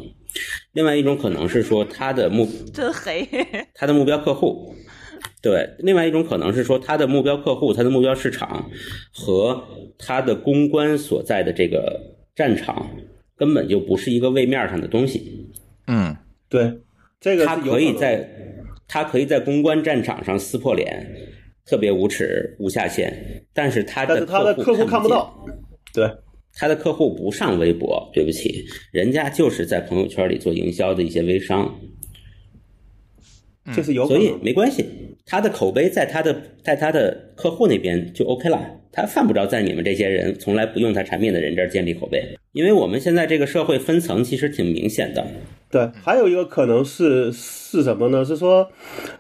另外一种可能是说他的目 <laughs> 真黑，他的目标客户，对，另外一种可能是说他的目标客户、他的目标市场和他的公关所在的这个战场根本就不是一个位面上的东西。嗯，对，这个他可以在他可以在公关战场上撕破脸。特别无耻无下限，但是他的客户看不到，对，他的客户不上微博，对不起，人家就是在朋友圈里做营销的一些微商，就是有，所以没关系，他的口碑在他的在他的客户那边就 OK 了，他犯不着在你们这些人从来不用他产品的人这儿建立口碑，因为我们现在这个社会分层其实挺明显的。对，还有一个可能是是什么呢？是说，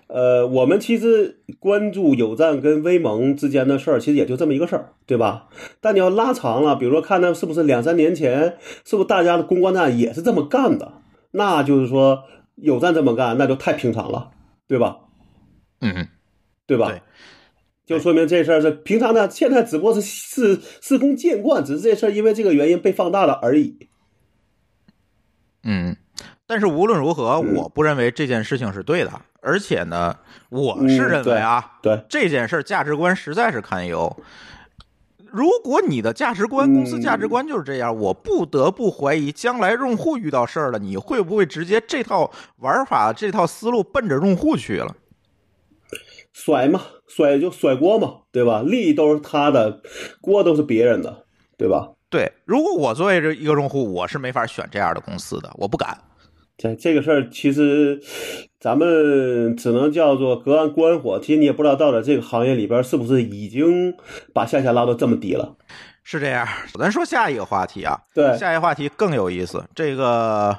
呃，我们其实关注有赞跟威盟之间的事儿，其实也就这么一个事儿，对吧？但你要拉长了，比如说看那是不是两三年前，是不是大家的公关战也是这么干的？那就是说有赞这么干，那就太平常了，对吧？嗯，对吧？就说明这事儿是平常的，现在只不过是是司空见惯，只是这事儿因为这个原因被放大了而已。嗯。但是无论如何，我不认为这件事情是对的，而且呢，我是认为啊，对这件事价值观实在是堪忧。如果你的价值观、公司价值观就是这样，我不得不怀疑，将来用户遇到事儿了，你会不会直接这套玩法、这套思路奔着用户去了？甩嘛，甩就甩锅嘛，对吧？利益都是他的，锅都是别人的，对吧？对，如果我作为这一个用户，我是没法选这样的公司的，我不敢。这这个事儿其实，咱们只能叫做隔岸观火。其实你也不知道到底这个行业里边是不是已经把下限拉到这么低了。是这样，咱说下一个话题啊。对，下一个话题更有意思。这个。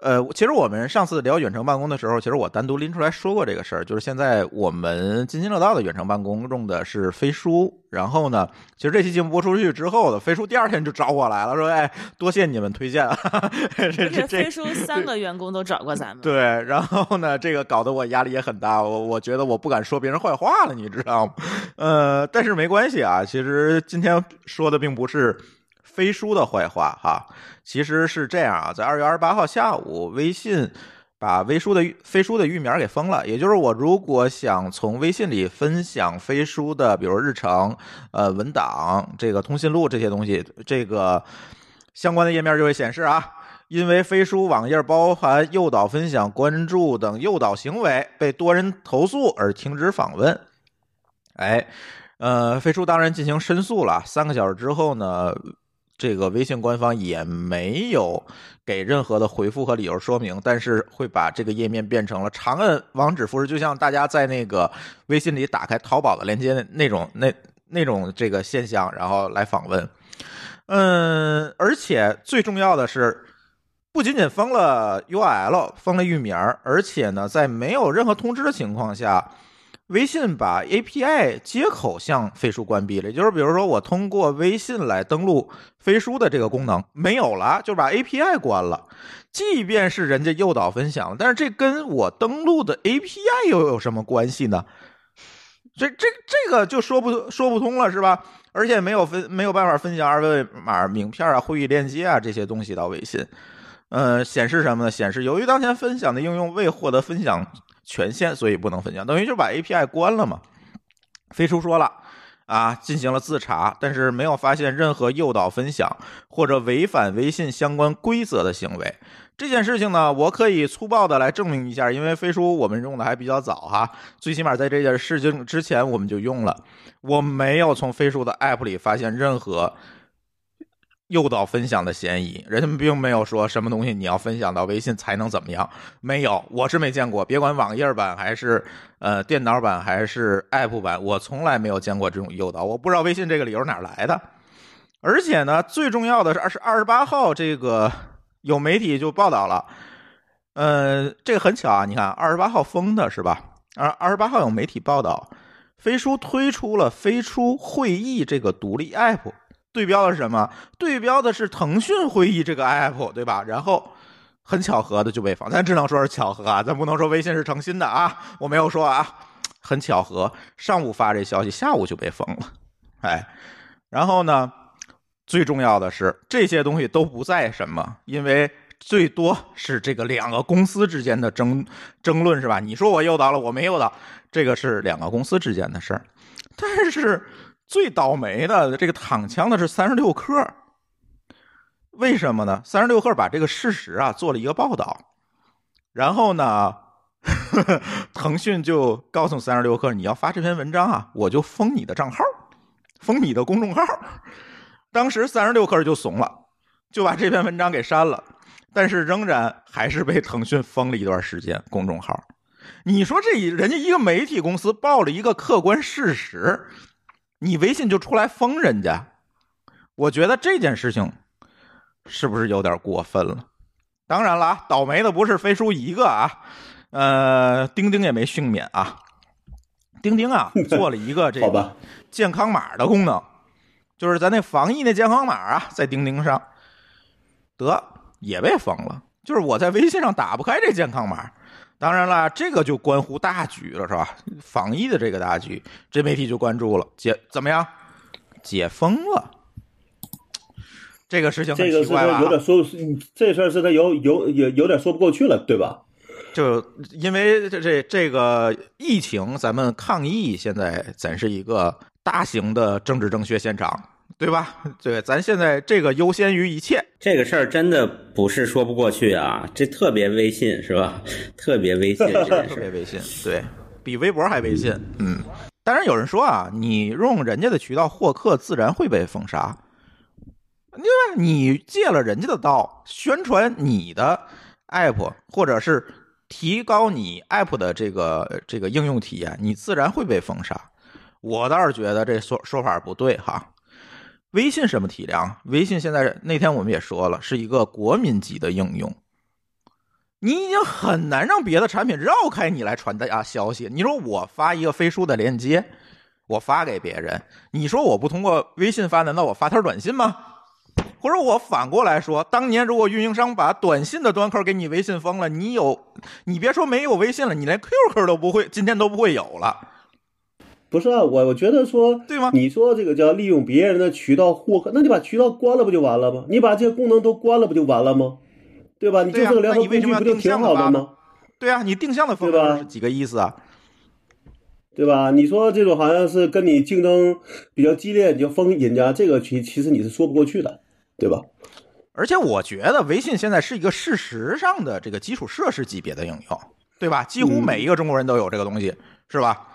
呃，其实我们上次聊远程办公的时候，其实我单独拎出来说过这个事儿，就是现在我们津津乐道的远程办公用的是飞书。然后呢，其实这期节目播出去之后的飞书第二天就找我来了，说：“哎，多谢你们推荐。<laughs> ”这这飞书三个员工都找过咱们。对，然后呢，这个搞得我压力也很大，我我觉得我不敢说别人坏话了，你知道吗？呃，但是没关系啊，其实今天说的并不是。飞书的坏话哈，其实是这样啊，在二月二十八号下午，微信把微书的飞书的域名给封了。也就是我如果想从微信里分享飞书的，比如日程、呃文档、这个通讯录这些东西，这个相关的页面就会显示啊，因为飞书网页包含诱导分享、关注等诱导行为，被多人投诉而停止访问。哎，呃，飞书当然进行申诉了。三个小时之后呢？这个微信官方也没有给任何的回复和理由说明，但是会把这个页面变成了长按网址复制，就像大家在那个微信里打开淘宝的链接那那种那那种这个现象，然后来访问。嗯，而且最重要的是，不仅仅封了 URL，封了域名，而且呢，在没有任何通知的情况下，微信把 API 接口向飞书关闭了。就是，比如说我通过微信来登录飞书的这个功能没有了，就把 API 关了。即便是人家诱导分享，但是这跟我登录的 API 又有什么关系呢？这这这个就说不说不通了，是吧？而且没有分没有办法分享二维码、名片啊、会议链接啊这些东西到微信。呃，显示什么呢？显示由于当前分享的应用未获得分享权限，所以不能分享，等于就把 API 关了嘛。飞书说了啊，进行了自查，但是没有发现任何诱导分享或者违反微信相关规则的行为。这件事情呢，我可以粗暴的来证明一下，因为飞书我们用的还比较早哈，最起码在这件事情之前我们就用了，我没有从飞书的 App 里发现任何诱导分享的嫌疑，人家并没有说什么东西你要分享到微信才能怎么样，没有，我是没见过，别管网页版还是呃电脑版还是 App 版，我从来没有见过这种诱导，我不知道微信这个理由哪来的，而且呢，最重要的是二十二十八号这个。有媒体就报道了，呃，这个很巧啊，你看二十八号封的是吧？二二十八号有媒体报道，飞书推出了飞书会议这个独立 app，对标的是什么？对标的是腾讯会议这个 app，对吧？然后很巧合的就被封，咱只能说是巧合啊，咱不能说微信是诚心的啊，我没有说啊，很巧合，上午发这消息，下午就被封了，哎，然后呢？最重要的是，这些东西都不在什么，因为最多是这个两个公司之间的争争论，是吧？你说我诱导了，我没诱导，这个是两个公司之间的事儿。但是最倒霉的，这个躺枪的是三十六氪，为什么呢？三十六氪把这个事实啊做了一个报道，然后呢，<laughs> 腾讯就告诉三十六氪，你要发这篇文章啊，我就封你的账号，封你的公众号。当时三十六氪就怂了，就把这篇文章给删了，但是仍然还是被腾讯封了一段时间公众号。你说这人家一个媒体公司报了一个客观事实，你微信就出来封人家，我觉得这件事情是不是有点过分了？当然了啊，倒霉的不是飞书一个啊，呃，钉钉也没幸免啊。钉钉啊，<laughs> 做了一个这个健康码的功能。就是咱那防疫那健康码啊，在钉钉上得也被封了。就是我在微信上打不开这健康码，当然了，这个就关乎大局了，是吧？防疫的这个大局，这媒体就关注了。解怎么样？解封了。这个事情这个是他有点说，这事儿是他有有有有点说不过去了，对吧？就因为这这这个疫情，咱们抗疫现在咱是一个。大型的政治正确现场，对吧？对，咱现在这个优先于一切。这个事儿真的不是说不过去啊，这特别微信是吧？特别微信，<laughs> 特别微信，对比微博还微信。嗯，当然有人说啊，你用人家的渠道获客，自然会被封杀。对吧？你借了人家的道，宣传你的 app，或者是提高你 app 的这个这个应用体验，你自然会被封杀。我倒是觉得这说说法不对哈。微信什么体量？微信现在那天我们也说了，是一个国民级的应用。你已经很难让别的产品绕开你来传达啊消息。你说我发一个飞书的链接，我发给别人，你说我不通过微信发，难道我发条短信吗？或者我反过来说，当年如果运营商把短信的端口给你微信封了，你有，你别说没有微信了，你连 QQ 都不会，今天都不会有了。不是啊，我我觉得说，对吗？你说这个叫利用别人的渠道获客，那你把渠道关了不就完了吗？你把这些功能都关了不就完了吗？对吧？你就这个联合工具不就挺好的吗？对啊，你定向的方式是几个意思啊？对吧？你说这种好像是跟你竞争比较激烈，你就封人家，这个其其实你是说不过去的，对吧？而且我觉得微信现在是一个事实上的这个基础设施级别的应用，对吧？几乎每一个中国人都有这个东西，是吧？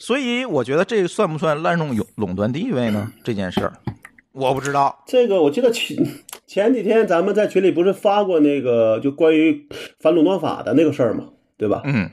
所以我觉得这算不算滥用垄垄断地位呢？这件事儿，我不知道。这个我记得前前几天咱们在群里不是发过那个就关于反垄断法的那个事儿嘛，对吧？嗯，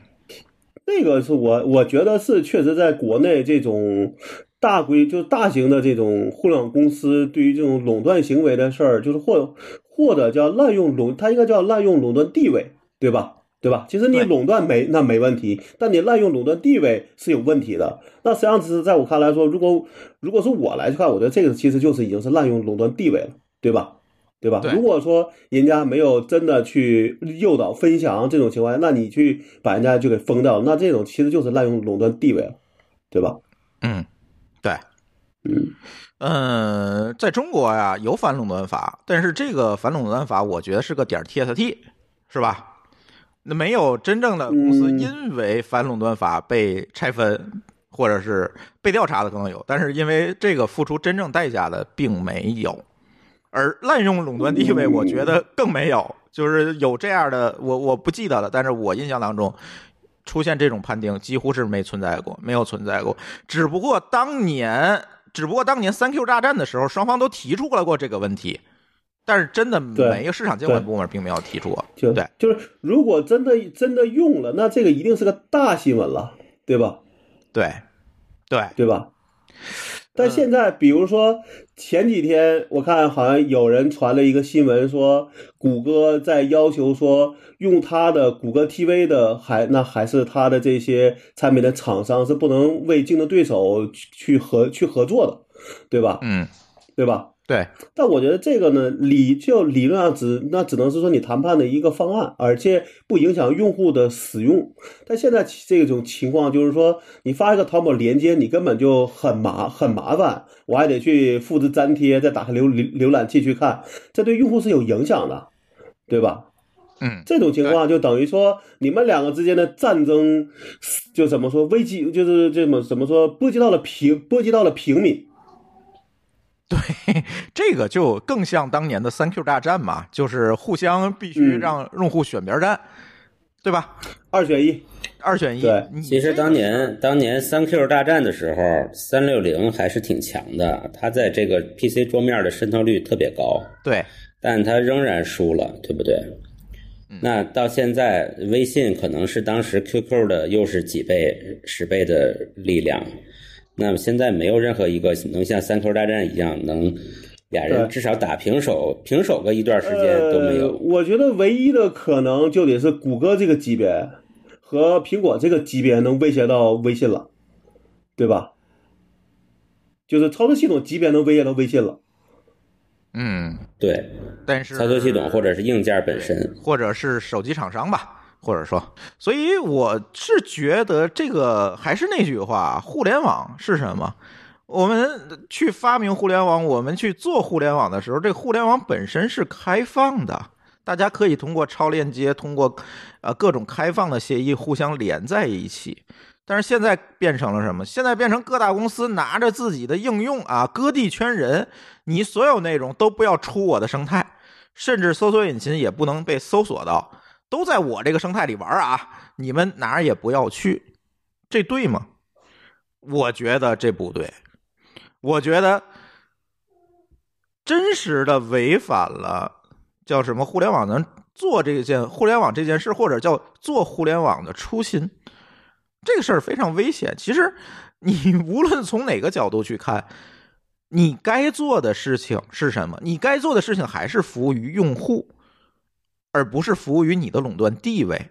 那个是我我觉得是确实在国内这种大规就大型的这种互联网公司对于这种垄断行为的事儿，就是或或者叫滥用垄，它应该叫滥用垄断地位，对吧？对吧？其实你垄断没那没问题，但你滥用垄断地位是有问题的。那实际上是在我看来说，如果如果是我来看，我觉得这个其实就是已经是滥用垄断地位了，对吧？对吧？对如果说人家没有真的去诱导分享这种情况下，那你去把人家就给封掉，那这种其实就是滥用垄断地位了，对吧？嗯，对，嗯嗯，在中国呀有反垄断法，但是这个反垄断法我觉得是个点儿 TST，是吧？那没有真正的公司嗯因为反垄断法被拆分，或者是被调查的可能有，但是因为这个付出真正代价的并没有。而滥用垄断地位，我觉得更没有，就是有这样的，我我不记得了，但是我印象当中出现这种判定几乎是没存在过，没有存在过。只不过当年，只不过当年三 Q 大战的时候，双方都提出了过这个问题，但是真的对每一个市场监管部门并没有提出过。就对，就是如果真的真的用了，那这个一定是个大新闻了，对吧？对，对，对吧？但现在，比如说前几天，我看好像有人传了一个新闻，说谷歌在要求说，用它的谷歌 TV 的还那还是它的这些产品的厂商是不能为竞争对手去去合去合作的，对吧？嗯，对吧？对，但我觉得这个呢，理就理论上只那只能是说你谈判的一个方案，而且不影响用户的使用。但现在这种情况就是说，你发一个淘宝链接，你根本就很麻很麻烦，我还得去复制粘贴，再打开浏浏浏览器去看，这对用户是有影响的，对吧？嗯，这种情况就等于说，你们两个之间的战争，就怎么说危机，就是这么怎么说，波及到了平波及到了平民。<laughs> 对，这个就更像当年的三 Q 大战嘛，就是互相必须嗯让用户选边站，对吧？二选一，二选一。对其实当年当年三 Q 大战的时候，三六零还是挺强的，它在这个 PC 桌面的渗透率特别高，对，但它仍然输了，对不对？那到现在，微信可能是当时 QQ 的又是几倍、十倍的力量。那么现在没有任何一个能像三 Q 大战一样能俩人至少打平手，平手个一段时间都没呃。有。我觉得唯一的可能就得是谷歌这个级别和苹果这个级别能威胁到微信了，对吧？就是操作系统级别能威胁到微信了。嗯，对，但是操作系统或者是硬件本身。或者是手机厂商吧，或者说，所以我是觉得这个还是那句话，互联网是什么？我们去发明互联网，我们去做互联网的时候，这互联网本身是开放的，大家可以通过超链接，通过呃各种开放的协议互相连在一起。但是现在变成了什么？现在变成各大公司拿着自己的应用啊，割地圈人，你所有内容都不要出我的生态，甚至搜索引擎也不能被搜索到，都在我这个生态里玩啊！你们哪儿也不要去，这对吗？我觉得这不对，我觉得真实的违反了叫什么互联网能做这件互联网这件事，或者叫做互联网的初心。这个事儿非常危险。其实你无论从哪个角度去看，你该做的事情是什么？你该做的事情还是服务于用户，而不是服务于你的垄断地位。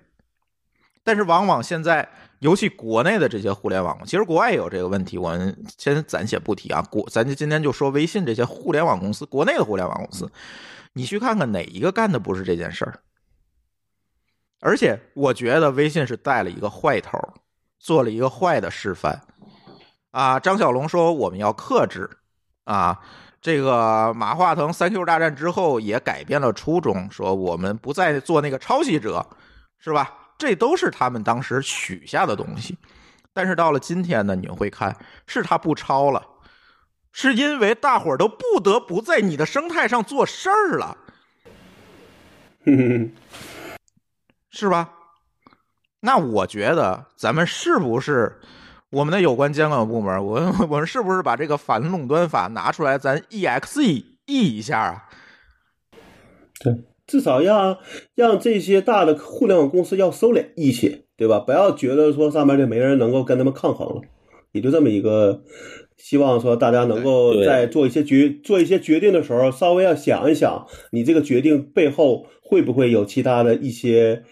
但是往往现在，尤其国内的这些互联网，其实国外也有这个问题。我们先暂且不提啊，国咱就今天就说微信这些互联网公司，国内的互联网公司，你去看看哪一个干的不是这件事儿？而且我觉得微信是带了一个坏头，做了一个坏的示范。啊，张小龙说我们要克制啊，这个马化腾三 Q 大战之后也改变了初衷，说我们不再做那个抄袭者，是吧？这都是他们当时许下的东西。但是到了今天呢，你会看是他不抄了，是因为大伙儿都不得不在你的生态上做事儿了，<laughs> 是吧？那我觉得咱们是不是我们的有关监管部门，我我们是不是把这个反垄断法拿出来，咱 exe 一下啊？对，至少要让这些大的互联网公司要收敛一些，对吧？不要觉得说上面就没人能够跟他们抗衡了，也就这么一个希望说大家能够在做一些决做一些决定的时候，稍微要想一想，你这个决定背后会不会有其他的一些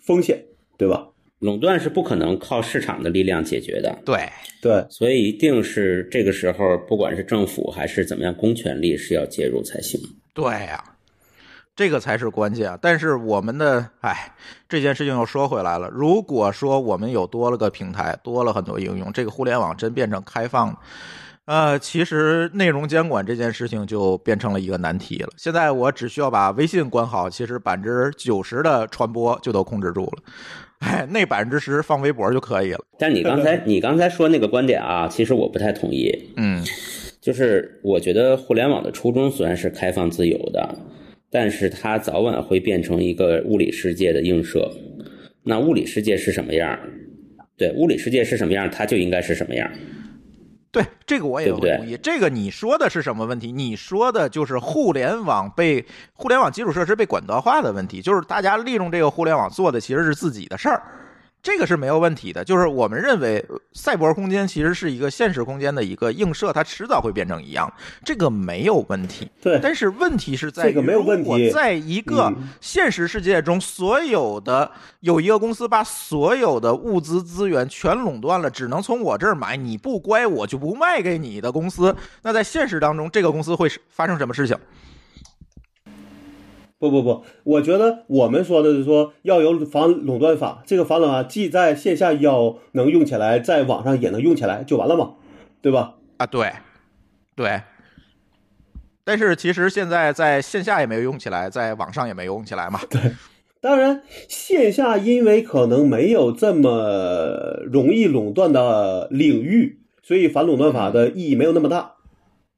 风险，对吧？垄断是不可能靠市场的力量解决的，对，对，所以一定是这个时候，不管是政府还是怎么样，公权力是要介入才行。对呀、这个才是关键啊！但是我们的，哎，这件事情又说回来了。如果说我们有多了个平台，多了很多应用，这个互联网真变成开放，呃，其实内容监管这件事情就变成了一个难题了。现在我只需要把微信关好，其实百分之九十的传播就都控制住了。哎，那百分之十放微博就可以了。但你刚才 <laughs> 你刚才说那个观点啊，其实我不太同意。嗯，就是我觉得互联网的初衷虽然是开放自由的，但是它早晚会变成一个物理世界的映射。那物理世界是什么样？对，物理世界是什么样，它就应该是什么样。对，这个我也会同意。这个你说的是什么问题？你说的就是互联网被互联网基础设施被管道化的问题，就是大家利用这个互联网做的其实是自己的事儿，这个是没有问题的。就是我们认为呃赛博空间其实是一个现实空间的一个映射，它迟早会变成一样，这个没有问题。对但是问题是在于，这个没有问题如果在一个嗯现实世界中，所有的有一个公司把所有的物资资源全垄断了，只能从我这儿买，你不乖，我就不卖给你的公司。那在现实当中，这个公司会发生什么事情？不不不，我觉得我们说的是说要有反垄断法，这个反垄断法既在线下要能用起来，在网上也能用起来，就完了嘛，对吧？啊，对，对。但是其实现在在线下也没有用起来，在网上也没有用起来嘛。对当然，线下因为可能没有这么容易垄断的领域，所以反垄断法的意义没有那么大，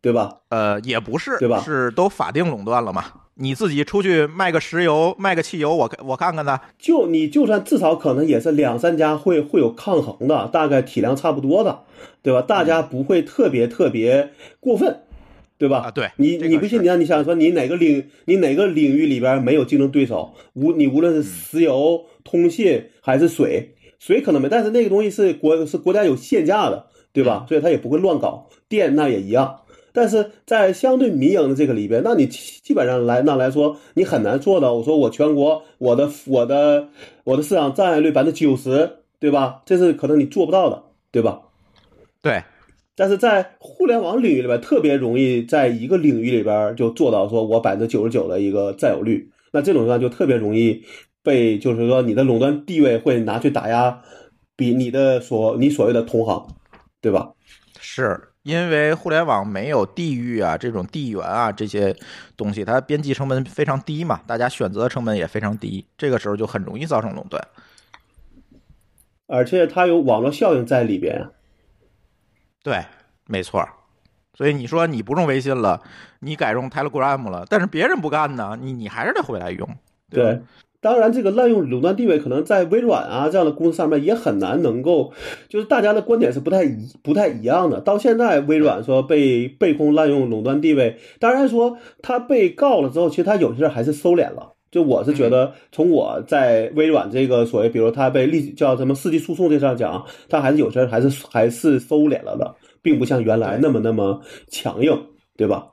对吧？呃，也不是，对吧是都法定垄断了嘛？你自己出去卖个石油、卖个汽油，我我看看呢。就你就算至少可能也是两三家会会有抗衡的，大概体量差不多的，对吧？大家不会特别特别过分，对吧？啊对你你不信你让你想说你哪个领你哪个领域里边没有竞争对手？无你无论是石油、通信还是水，水可能没，但是那个东西是国是国家有限价的，对吧？所以它也不会乱搞。电那也一样。但是在相对民营的这个里边，那你基基本上来那来说，你很难做到。我说我全国我的我的我的市场占有率百分之九十，对吧？这是可能你做不到的，对吧？对，但是在互联网领域里边，特别容易在一个领域里边就做到说我百分之九十九的一个占有率。那这种情况就特别容易被，就是说你的垄断地位会拿去打压比你的所你所谓的同行，对吧？是因为互联网没有地域啊，这种地缘啊这些东西，它边际成本非常低嘛，大家选择成本也非常低，这个时候就很容易造成垄断。而且它有网络效应在里边。对，没错。所以你说你不用微信了，你改用 Telegram 了，但是别人不干呢，你你还是得回来用。吧对，当然这个滥用垄断地位，可能在微软啊这样的公司上面也很难能够，就是大家的观点是不太一不太一样的。到现在，微软说被被控滥用垄断地位，当然说他被告了之后，其实他有些事儿还是收敛了。就我是觉得，从我在微软这个所谓，比如他被立叫什么世纪诉讼这上讲，他还是有些儿还是还是收敛了的，并不像原来那么那么强硬，对吧？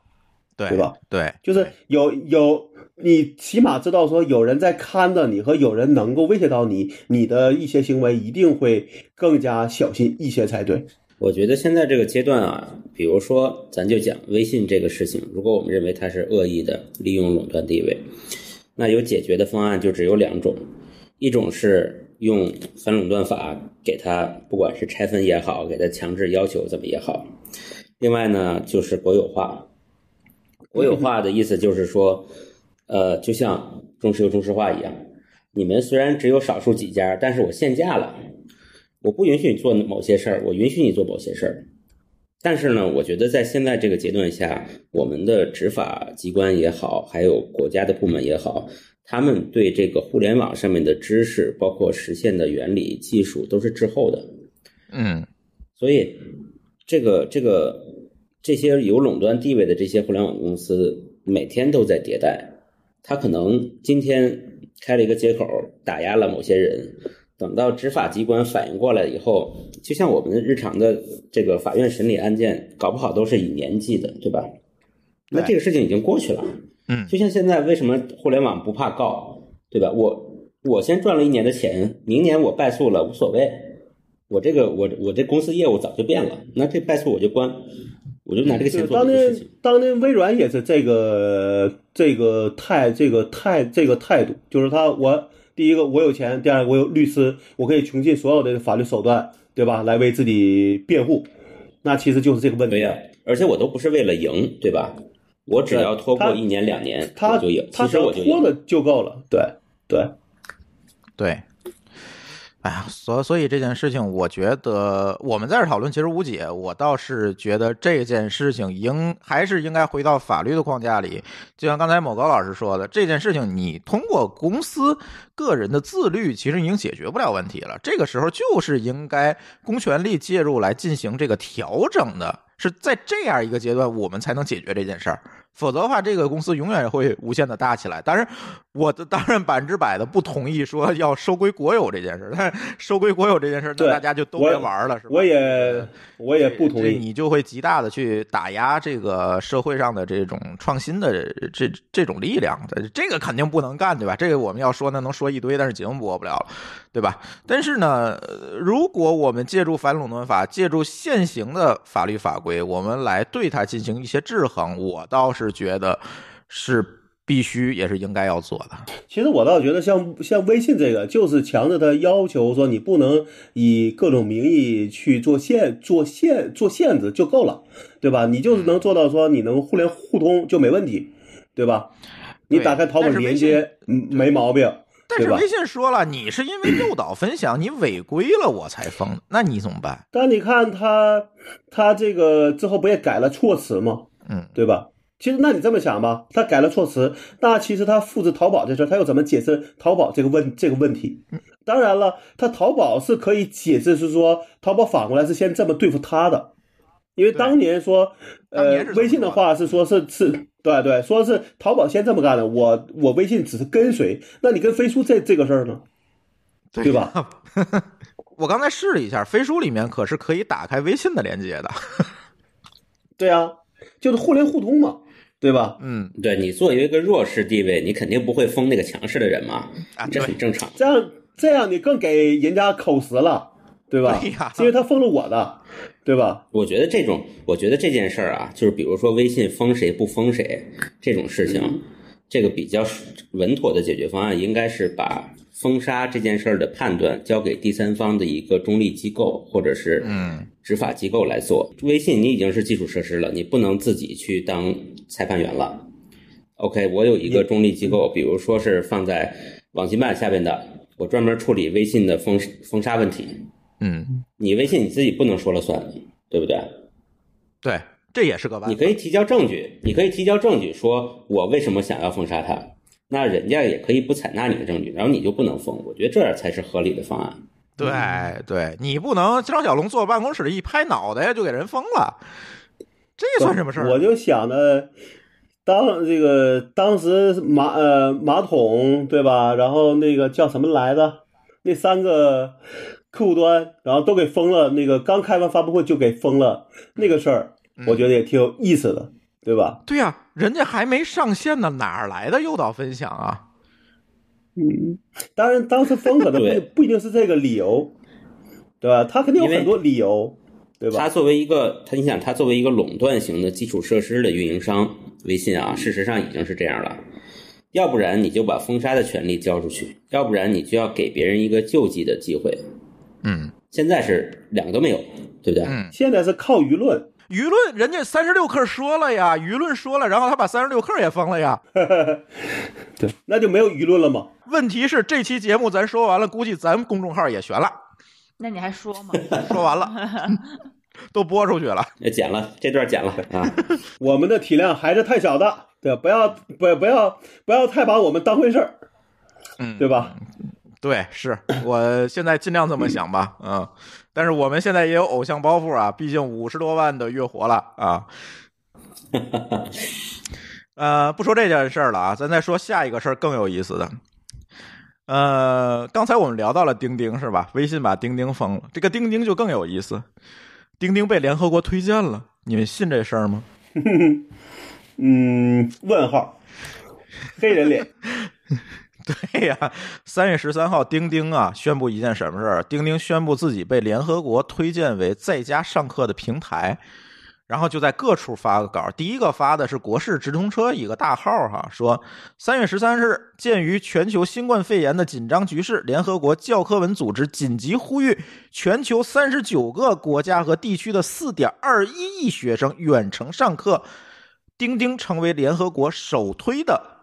对对吧？对，就是有有，你起码知道说有人在看着你，和有人能够威胁到你，你的一些行为一定会更加小心一些才对。我觉得现在这个阶段啊，比如说咱就讲微信这个事情，如果我们认为它是恶意的利用垄断地位，那有解决的方案就只有两种，一种是用反垄断法给它，不管是拆分也好，给它强制要求怎么也好，另外呢就是国有化。国有化的意思就是说，呃，就像中石油、中石化一样，你们虽然只有少数几家，但是我限价了，我不允许你做某些事儿，我允许你做某些事儿。但是呢，我觉得在现在这个阶段下，我们的执法机关也好，还有国家的部门也好，他们对这个互联网上面的知识，包括实现的原理、技术，都是滞后的。嗯，所以，这个这个这些有垄断地位的这些互联网公司，每天都在迭代。他可能今天开了一个接口，打压了某些人，等到执法机关反应过来以后，就像我们日常的这个法院审理案件，搞不好都是以年计的，对吧？那这个事情已经过去了。嗯就像现在为什么互联网不怕告，对吧？我我先赚了一年的钱，明年我败诉了无所谓，我这个我我这公司业务早就变了，那这败诉我就关，我就拿这个当年做别的事情。当年微软也是这个这个态这个态这个态度，就是他我第一个我有钱，第二个我有律师，我可以穷尽所有的法律手段，对吧？来为自己辩护，那其实就是这个问题。对呀、而且我都不是为了赢，对吧？我只要拖过一年两年，他就赢。他其实我就赢。拖了就够了，对对。对，哎呀，所所以这件事情，我觉得我们在这讨论其实无解。我倒是觉得这件事情应还是应该回到法律的框架里。就像刚才某高老师说的，这件事情你通过公司个人的自律，其实已经解决不了问题了。这个时候就是应该公权力介入来进行这个调整的，是在这样一个阶段，我们才能解决这件事儿。否则的话，这个公司永远会无限的大起来。但是，我的当然百分之百的不同意说要收归国有这件事，但是收归国有这件事，那大家就都我别玩了，是吧？我也我也不同意。你就会极大的去打压这个社会上的这种创新的这这种力量，这个肯定不能干，对吧？这个我们要说那，能说一堆，但是节目播不了了，对吧？但是呢，呃如果我们借助反垄断法，借助现行的法律法规，我们来对它进行一些制衡，我倒是觉得是必须也是应该要做的。其实我倒觉得像像微信这个，就是强制他要求说你不能以各种名义去做限做限做限制就够了，对吧？你就是能做到说你能互联互通就没问题，对吧？你打开淘宝但是连接，嗯，没毛病，但是微？信说了，你是因为诱导分享，你违规了我才封，那你怎么办？但你看他他这个之后不也改了措辞吗？嗯，对吧？其实，那你这么想吧，他改了措辞，那其实他复制淘宝这事儿，他又怎么解释淘宝这个问这个问题？当然了，他淘宝是可以解释，是说淘宝反过来是先这么对付他的，因为当年说，呃微信的话是说是是，对对，说是淘宝先这么干的，我我微信只是跟随，那你跟飞书这这个事儿呢，对吧？<laughs> 我刚才试了一下，飞书里面可是可以打开微信的连接的。<laughs> 对啊，就是互联互通嘛，对吧？嗯对你作为一个弱势地位，你肯定不会封那个强势的人嘛，啊，这很正常。这样这样你更给人家口实了，对吧？对呀因为他封了我的，对吧？我觉得这种，我觉得这件事儿啊，就是比如说微信封谁不封谁这种事情，这个比较稳妥的解决方案应该是把封杀这件事儿的判断交给第三方的一个中立机构或者是嗯执法机构来做。微信你已经是基础设施了，你不能自己去当裁判员了。OK，我有一个中立机构，比如说是放在网信办下边的，我专门处理微信的封封杀问题。嗯，你微信你自己不能说了算，对不对？对，这也是个办法。你可以提交证据，你可以提交证据，说我为什么想要封杀他，那人家也可以不采纳你的证据，然后你就不能封。我觉得这样才是合理的方案。对对，你不能张小龙坐办公室里一拍脑袋就给人封了，这算什么事儿？我就想着，当这个当时马呃马桶对吧？然后那个叫什么来着？那三个客户端，然后都给封了。那个刚开完发布会就给封了那个事儿，我觉得也挺有意思的，对吧？对呀、人家还没上线呢，哪儿来的诱导分享啊？嗯，当然当时封可能不 <laughs> 不一定是这个理由，对吧？他肯定有很多理由，对吧？他作为一个，他你想，他作为一个垄断型的基础设施的运营商，微信啊，事实上已经是这样了。要不然你就把封杀的权利交出去，要不然你就要给别人一个救济的机会。嗯现在是两个都没有，对不对？嗯，现在是靠舆论，舆论人家三十六氪说了呀，舆论说了，然后他把三十六氪也封了呀。<laughs> 对，那就没有舆论了吗。问题是这期节目咱说完了，估计咱公众号也悬了，那你还说吗？<laughs> 说完了，<laughs> 都播出去了。也剪了这段剪了啊，我们的体量还是太小的，对？不要不不要不要太把我们当回事儿，嗯，对吧？对，是我现在尽量这么想吧，嗯，但是我们现在也有偶像包袱啊，毕竟五十多万的月活了啊。呃，不说这件事儿了啊，咱再说下一个事儿更有意思的。呃，刚才我们聊到了钉钉是吧？微信把钉钉封了，这个钉钉就更有意思，钉钉被联合国推荐了，你们信这事儿吗？<laughs> 嗯，问号，黑人脸，<laughs> <laughs> 对呀，三月十三号，钉钉啊宣布一件什么事儿？钉钉宣布自己被联合国推荐为在家上课的平台，然后就在各处发个稿。第一个发的是国事直通车一个大号哈，说三月十三日，鉴于全球新冠肺炎的紧张局势，联合国教科文组织紧急呼吁全球三十九个国家和地区的四点二一亿学生远程上课。钉钉成为联合国首推的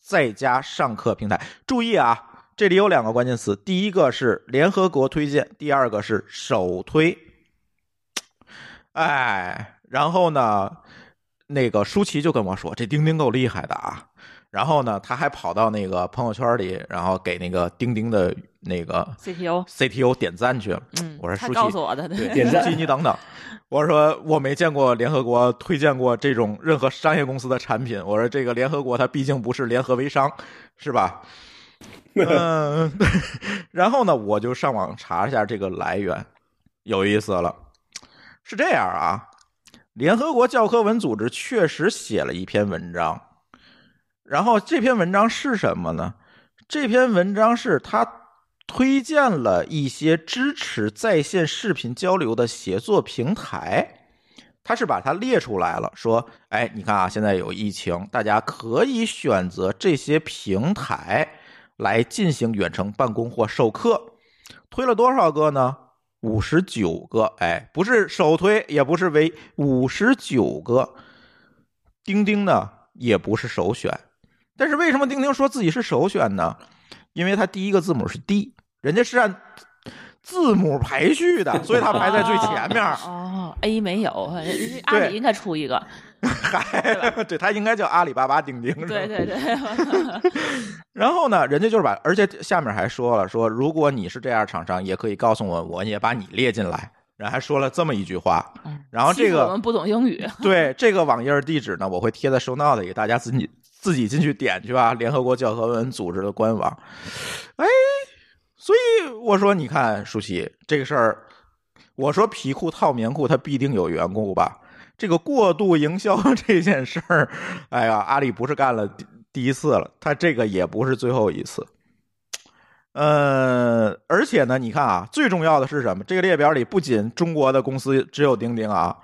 在家上课平台。注意啊，这里有两个关键词，第一个是联合国推荐，第二个是首推。哎，然后呢，那个舒淇就跟我说，这钉钉够厉害的啊。然后呢，他还跑到那个朋友圈里，然后给那个钉钉的那个 CTO CTO 点赞去了。嗯，我说舒淇，告诉我的，对，点赞你等等。<laughs> 我说我没见过联合国推荐过这种任何商业公司的产品。我说这个联合国它毕竟不是联合微商，是吧？<laughs> 嗯，然后呢，我就上网查一下这个来源，有意思了。是这样啊，联合国教科文组织确实写了一篇文章，然后这篇文章是什么呢？这篇文章是他推荐了一些支持在线视频交流的协作平台。他是把它列出来了，说：“哎，你看啊，现在有疫情，大家可以选择这些平台来进行远程办公或授课。推了多少个呢？五十九个。哎，不是首推，也不是唯五十九个。钉钉呢，也不是首选。但是为什么钉钉说自己是首选呢？因为它第一个字母是 D，人家是按字母排序的，所以他排在最前面。哦，A 没有，阿里应该出一个。<laughs> 还 <laughs> 对，他应该叫阿里巴巴钉钉。对对对。<laughs> 然后呢，人家就是把，而且下面还说了，说如果你是这样厂商，也可以告诉我，我也把你列进来。然后还说了这么一句话。然后这个我们不懂英语。对这个网页地址呢，我会贴在收 note 里，大家自己自己进去点去吧。联合国教科文组织的官网。哎，所以我说，你看舒淇这个事儿，我说皮裤套棉裤，它必定有缘故吧？这个过度营销 <laughs> 这件事儿，哎呀，阿里不是干了第第一次了，他这个也不是最后一次。呃，而且呢，你看啊，最重要的是什么？这个列表里不仅中国的公司只有钉钉啊，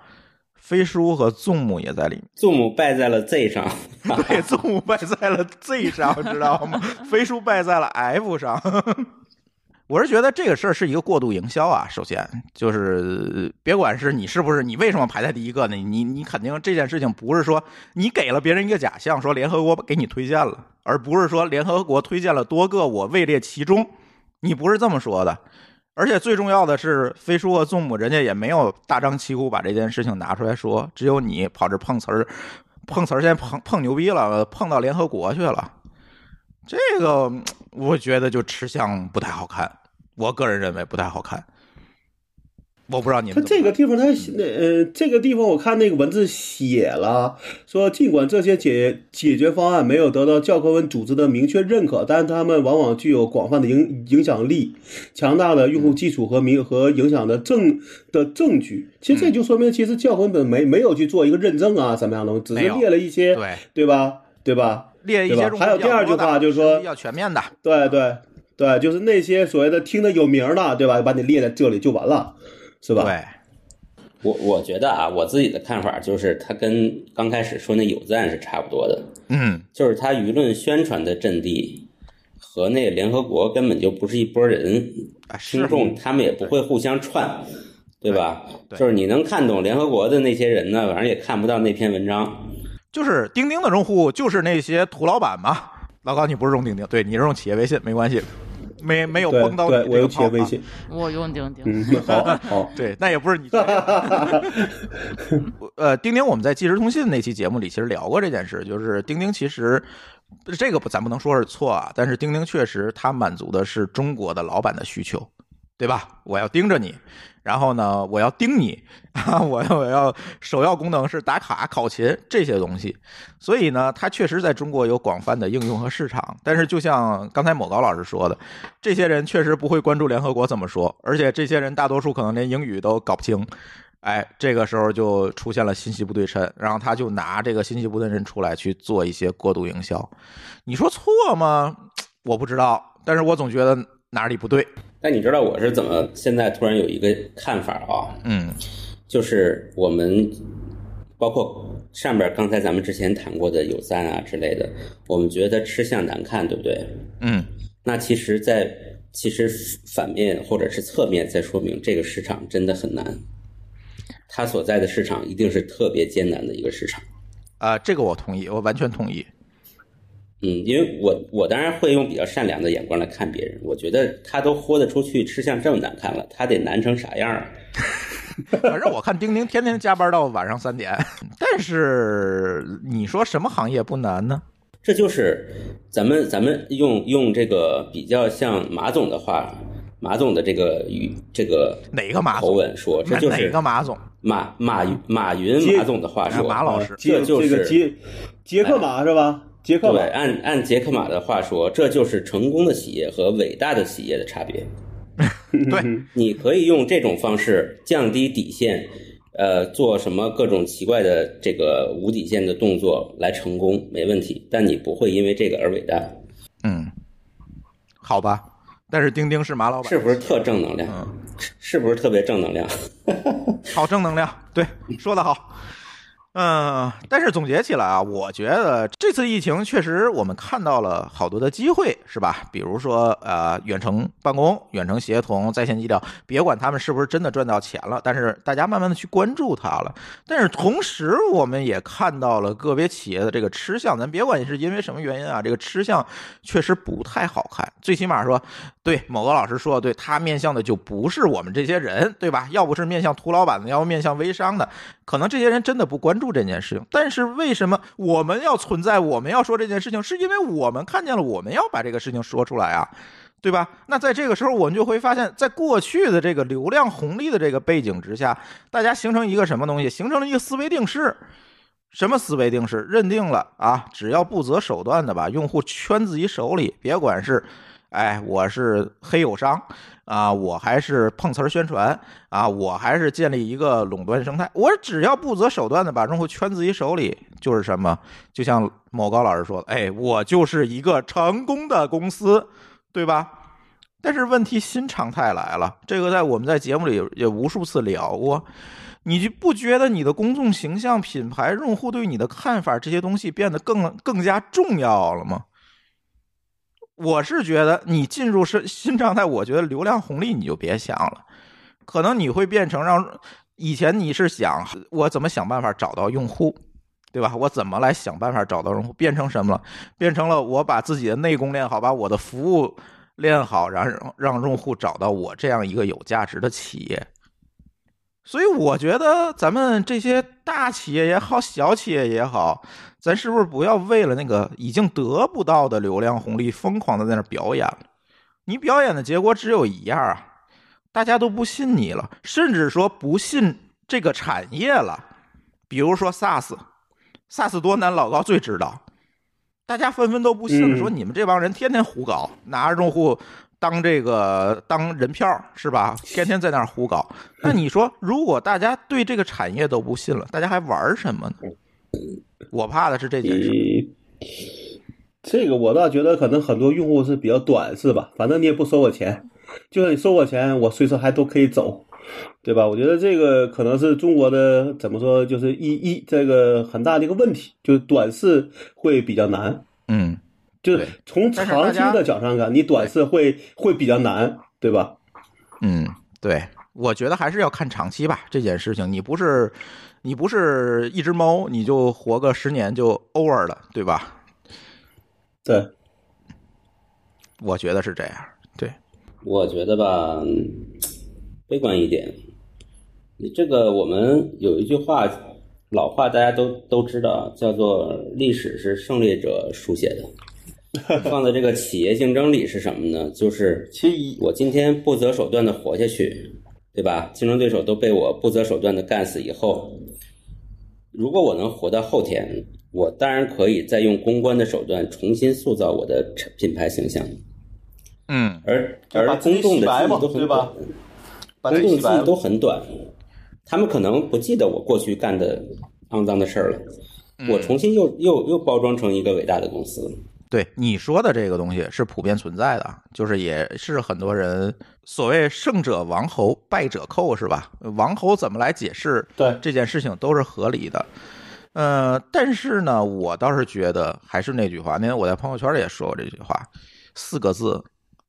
飞书和 Zoom 也在里面。Zoom 败在了 Z 上，对，Zoom 败在了 Z 上，知道吗？<laughs> 飞书败在了 F 上。我是觉得这个事儿是一个过度营销啊。首先就是，别管是你是不是，你为什么排在第一个呢？你你肯定这件事情不是说你给了别人一个假象，说联合国给你推荐了，而不是说联合国推荐了多个，我位列其中。你不是这么说的。而且最重要的是，飞书和 Zoom 人家也没有大张旗鼓把这件事情拿出来说，只有你跑这碰瓷儿，碰瓷儿先碰碰牛逼了，碰到联合国去了。这个 <tsk> 我觉得就吃相不太好看，我个人认为不太好看。我不知道你他们怎么这个地方，他那呃，这个地方我看那个文字写了，说尽管这些解解决方案没有得到教科文组织的明确认可，但他们往往具有广泛的影影响力、强大的用户基础和明和影响的证的证据。其实这就说明，其实教科文本没没有去做一个认证啊，怎么样的，只是列了一些，对对吧？对吧？列一些还有第二句话就是说比较全面的，对对对，就是那些所谓的听得有名的，对吧？把你列在这里就完了，是吧？对，我我觉得啊，我自己的看法就是，它跟刚开始说那有赞是差不多的，嗯，就是它舆论宣传的阵地和那个联合国根本就不是一拨人，啊是听众他们也不会互相串，对吧？就是你能看懂联合国的那些人呢，反正也看不到那篇文章。就是钉钉的用户就是那些土老板嘛。老高，你不是用钉钉，对你是用企业微信，没关系，没没有对崩到对，我有你这个炮啊。企业微信，我用钉钉。嗯，好好，<laughs> 对，那也不是你。<laughs> 呃，钉钉，我们在即时通信那期节目里其实聊过这件事，就是钉钉其实这个不，咱不能说是错啊，但是钉钉确实它满足的是中国的老板的需求，对吧？我要盯着你，然后呢，我要盯你 <laughs> 啊，我要我要首要功能是打卡、考勤这些东西。所以呢，它确实在中国有广泛的应用和市场。但是，就像刚才某高老师说的，这些人确实不会关注联合国怎么说，而且这些人大多数可能连英语都搞不清。哎，这个时候就出现了信息不对称，然后他就拿这个信息不对称出来去做一些过度营销。你说错吗？我不知道，但是我总觉得哪里不对。但你知道我是怎么现在突然有一个看法啊？嗯就是我们包括上边刚才咱们之前谈过的有赞啊之类的，我们觉得吃相难看，对不对？嗯那其实在，其实反面或者是侧面在说明这个市场真的很难，它所在的市场一定是特别艰难的一个市场。啊、这个我同意，我完全同意。嗯，因为我我当然会用比较善良的眼光来看别人，我觉得他都豁得出去，吃相这么难看了，他得难成啥样啊？<laughs> 反正我看丁丁天天加班到晚上三点，但是你说什么行业不难呢？这就是咱们咱们用用这个比较像马总的话，马总的这个语这个哪个马口总？吻说，这就是哪个马总？马马云马云马总的话哎说，马老师这就是这个杰杰克马是吧？杰克马对，按按杰克马的话说，这就是成功的企业和伟大的企业的差别。<laughs> 对，你可以用这种方式降低底线，呃，做什么各种奇怪的这个无底线的动作来成功，没问题。但你不会因为这个而伟大，嗯，好吧。但是钉钉是马老板，是不是特正能量？嗯是是不是特别正能量？<laughs> 好正能量，对，说的好。嗯，但是总结起来啊，我觉得这次疫情确实我们看到了好多的机会，是吧？比如说呃，远程办公、远程协同、在线医疗，别管他们是不是真的赚到钱了，但是大家慢慢的去关注它了。但是同时，我们也看到了个别企业的这个吃相，咱别管是因为什么原因啊，这个吃相确实不太好看。最起码说，对某个老师说的对，他面向的就不是我们这些人，对吧？要不是面向图老板的，要不面向微商的，可能这些人真的不关注这件事情。但是为什么我们要存在？我们要说这件事情，是因为我们看见了，我们要把这个事情说出来啊。对吧？那在这个时候，我们就会发现，在过去的这个流量红利的这个背景之下，大家形成一个什么东西？形成了一个思维定式。什么思维定式？认定了啊，只要不择手段的把用户圈自己手里，别管是，哎，我是黑友商啊，我还是碰瓷儿宣传啊，我还是建立一个垄断生态，我只要不择手段的把用户圈自己手里，就是什么？就像某高老师说的，哎，我就是一个成功的公司，对吧？但是问题新常态来了，这个在我们在节目里也无数次聊过。你就不觉得你的公众形象、品牌、用户对你的看法这些东西变得更更加重要了吗？我是觉得你进入是新常态，我觉得流量红利你就别想了，可能你会变成让以前你是想我怎么想办法找到用户，对吧？我怎么来想办法找到用户，变成什么了？变成了我把自己的内功练好，把我的服务练好，然后让用户找到我这样一个有价值的企业。所以我觉得咱们这些大企业也好，小企业也好，咱是不是不要为了那个已经得不到的流量红利，疯狂的在那表演了？你表演的结果只有一样啊，大家都不信你了，甚至说不信这个产业了。比如说 SaaS，SaaS 多难，老高最知道。大家纷纷都不信了，嗯说你们这帮人天天胡搞，拿着用户当这个当人票是吧？天天在那儿胡搞。那你说，如果大家对这个产业都不信了，大家还玩什么呢？我怕的是这件事。这个我倒觉得可能很多用户是比较短视吧，反正你也不收我钱，就算你收我钱，我随时还都可以走，对吧？我觉得这个可能是中国的怎么说，就是一一这个很大的一个问题，就是短视会比较难，嗯，就从长期的角度上看，你短视会会比较难，对吧？嗯，对，我觉得还是要看长期吧。这件事情，你不是你不是一只猫，你就活个十年就 over 了，对吧？对，我觉得是这样。对，我觉得吧，嗯悲观一点。你这个我们有一句话，老话大家都都知道，叫做“历史是胜利者书写的”。<laughs> 放在这个企业竞争里是什么呢？就是其实一我今天不择手段的活下去，对吧？竞争对手都被我不择手段的干死以后，如果我能活到后天，我当然可以再用公关的手段重新塑造我的品牌形象。嗯，而而公众的记忆都很对吧短，公众记忆都很短，他们可能不记得我过去干的肮脏的事儿了。我重新又又又包装成一个伟大的公司，对你说的这个东西是普遍存在的，就是也是很多人所谓胜者王侯，败者寇，是吧？王侯怎么来解释对这件事情都是合理的。呃，但是呢，我倒是觉得还是那句话，因为我在朋友圈里也说过这句话，四个字：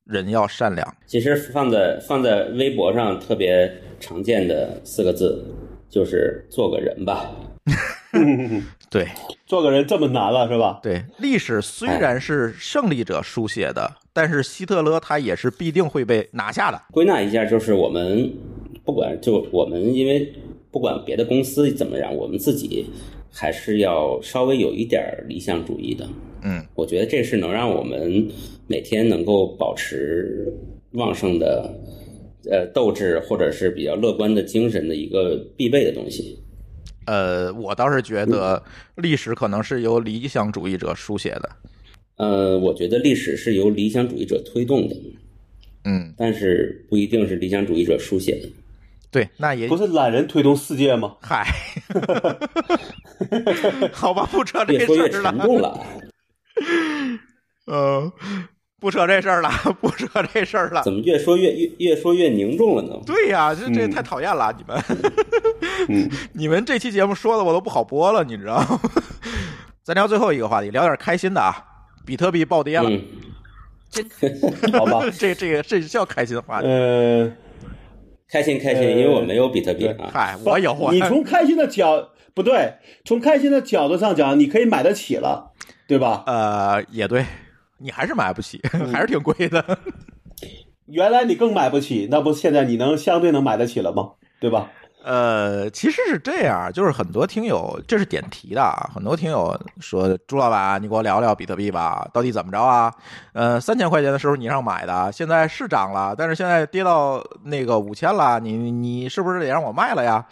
人要善良。其实放在放在微博上特别常见的四个字就是做个人吧。<laughs> 对做个人这么难了是吧？对，历史虽然是胜利者书写的，但是希特勒他也是必定会被拿下的。归纳一下，就是我们不管就我们，因为不管别的公司怎么样，我们自己还是要稍微有一点理想主义的。嗯，我觉得这是能让我们每天能够保持旺盛的呃斗志，或者是比较乐观的精神的一个必备的东西。呃，我倒是觉得历史可能是由理想主义者书写的。呃，我觉得历史是由理想主义者推动的，嗯，但是不一定是理想主义者书写的。对，那也不是懒人推动世界吗？嗨，<laughs> 好吧，不扯这越说越事儿了，沉重了，呃，<laughs> 不扯这事儿了，不扯这事儿了。<laughs> 怎么越说越越越说越凝重了呢？对呀，这这嗯太讨厌了，你们，嗯 <laughs> 你们这期节目说的我都不好播了，你知道吗？<laughs> 咱聊最后一个话题，聊点开心的啊，比特币暴跌了，嗯，真好吧，这这个这叫开心话题。呃，开心开心，呃因为我没有比特币啊。嗨，我有啊，你从开心的角不对，从开心的角度上讲，你可以买得起了，对吧？呃也对，你还是买不起，<laughs> 还是挺贵的。<laughs> 原来你更买不起，那不现在你能相对能买得起了吗？对吧？呃，其实是这样，就是很多听友，这是点题的啊，很多听友说朱老板，你给我聊聊比特币吧，到底怎么着啊？呃，三千块钱的时候你让买的，现在是涨了，但是现在跌到那个五千了，你你是不是得让我卖了呀？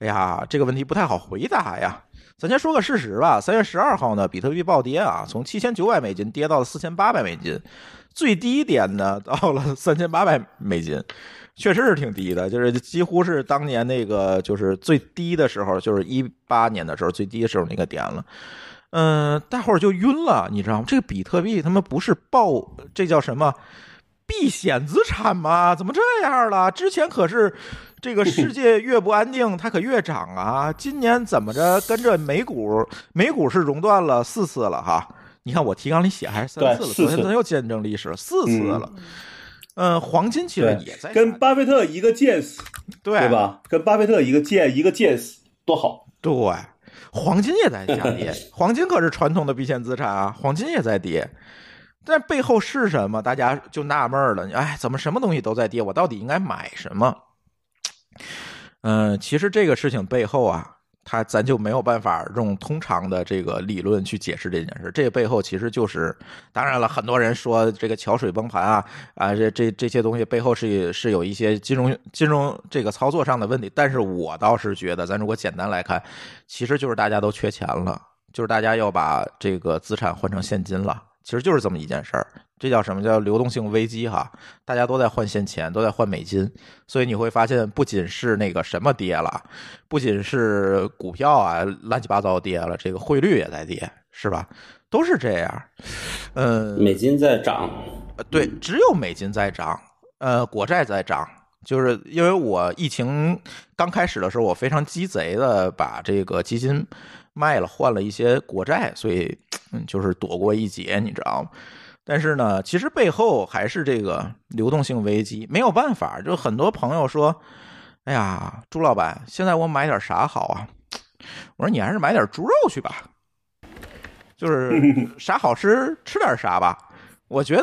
哎呀，这个问题不太好回答呀。咱先说个事实吧，三月十二号呢，比特币暴跌啊，从七千九百美金跌到了四千八百美金，最低点呢到了三千八百美金。确实是挺低的，就是几乎是当年那个就是最低的时候，就是一八年的时候最低的时候那个点了。嗯、大伙儿就晕了，你知道吗？这个比特币他妈不是爆，这叫什么避险资产嘛？怎么这样了？之前可是这个世界越不安定，它可越涨啊！今年怎么着跟着美股，美股是熔断了四次了哈。你看我提纲里写还是三次了，昨天咱又见证历史了四次了。嗯，黄金其实也在跟巴菲特一个见识，对对？吧？跟巴菲特一个见一个见识，多好！对，黄金也在下跌，黄金可是传统的避险资产啊，黄金也在跌。但背后是什么？大家就纳闷了。哎，怎么什么东西都在跌？我到底应该买什么？嗯、其实这个事情背后啊，它咱就没有办法用通常的这个理论去解释这件事。这背后其实就是，当然了，很多人说这个桥水崩盘啊啊，这这这些东西背后是是有一些金融金融这个操作上的问题。但是我倒是觉得，咱如果简单来看，其实就是大家都缺钱了，就是大家要把这个资产换成现金了。其实就是这么一件事儿，这叫什么叫流动性危机哈？大家都在换现钱，都在换美金，所以你会发现，不仅是那个什么跌了，不仅是股票啊乱七八糟跌了，这个汇率也在跌，是吧？都是这样。嗯，美金在涨，呃对，只有美金在涨，呃，国债在涨。就是因为我疫情刚开始的时候，我非常鸡贼的把这个基金卖了，换了一些国债，所以嗯，就是躲过一劫，你知道吗？但是呢，其实背后还是这个流动性危机，没有办法。就很多朋友说：“哎呀，朱老板，现在我买点啥好啊？”我说：“你还是买点猪肉去吧，就是 <laughs> 啥好吃吃点啥吧。”我觉得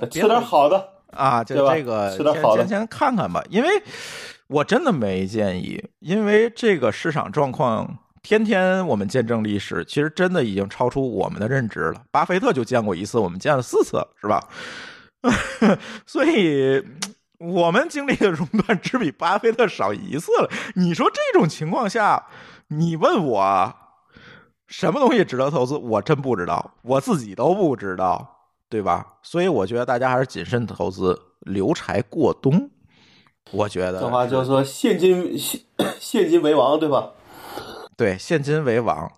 嗯吃点好的，啊，就这个吃点好的先先先看看吧，因为我真的没建议，因为这个市场状况天天我们见证历史，其实真的已经超出我们的认知了。巴菲特就见过一次，我们见了四次，是吧？<laughs> 所以，我们经历的熔断只比巴菲特少一次了。你说这种情况下，你问我什么东西值得投资，我真不知道，我自己都不知道，对吧？所以我觉得大家还是谨慎投资，留柴过冬。我觉得这话就是说现金现现金为王，对吧？对，现金为王。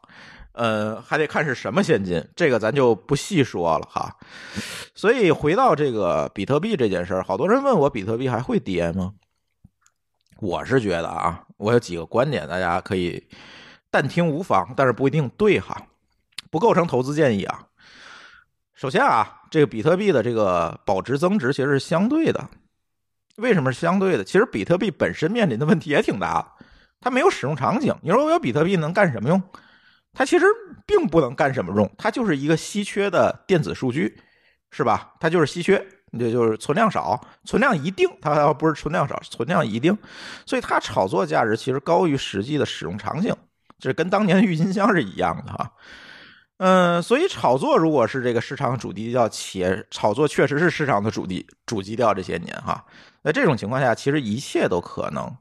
呃，还得看是什么现金，这个咱就不细说了哈。所以回到这个比特币这件事儿，好多人问我比特币还会跌吗？我是觉得啊，我有几个观点，大家可以但听无妨，但是不一定对哈，不构成投资建议啊。首先啊，这个比特币的这个保值增值其实是相对的，为什么是相对的？其实比特币本身面临的问题也挺大，它没有使用场景。你说我有比特币能干什么用？它其实并不能干什么用，它就是一个稀缺的电子数据，是吧？它就是稀缺，这就是存量少，存量一定，它要不是存量少，存量一定，所以它炒作价值其实高于实际的使用场景，这跟当年郁金香是一样的哈。嗯，所以炒作如果是这个市场主基调，且炒作确实是市场的主基主基调这些年哈，在这种情况下，其实一切都可能。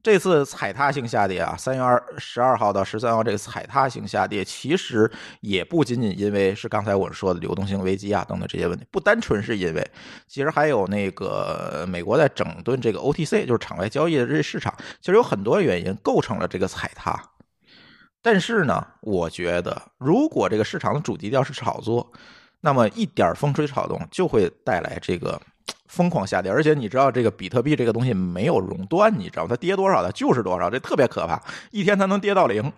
这次踩踏性下跌啊，三月二十二号到十三号这个踩踏性下跌，其实也不仅仅因为是刚才我说的流动性危机啊等等这些问题，不单纯是因为，其实还有那个美国在整顿这个 OTC，就是场外交易的这市场，其实有很多原因构成了这个踩踏。但是呢，我觉得如果这个市场的主基调是炒作，那么一点风吹草动就会带来这个。疯狂下跌，而且你知道这个比特币这个东西没有熔断，你知道它跌多少它就是多少，这特别可怕，一天它能跌到零。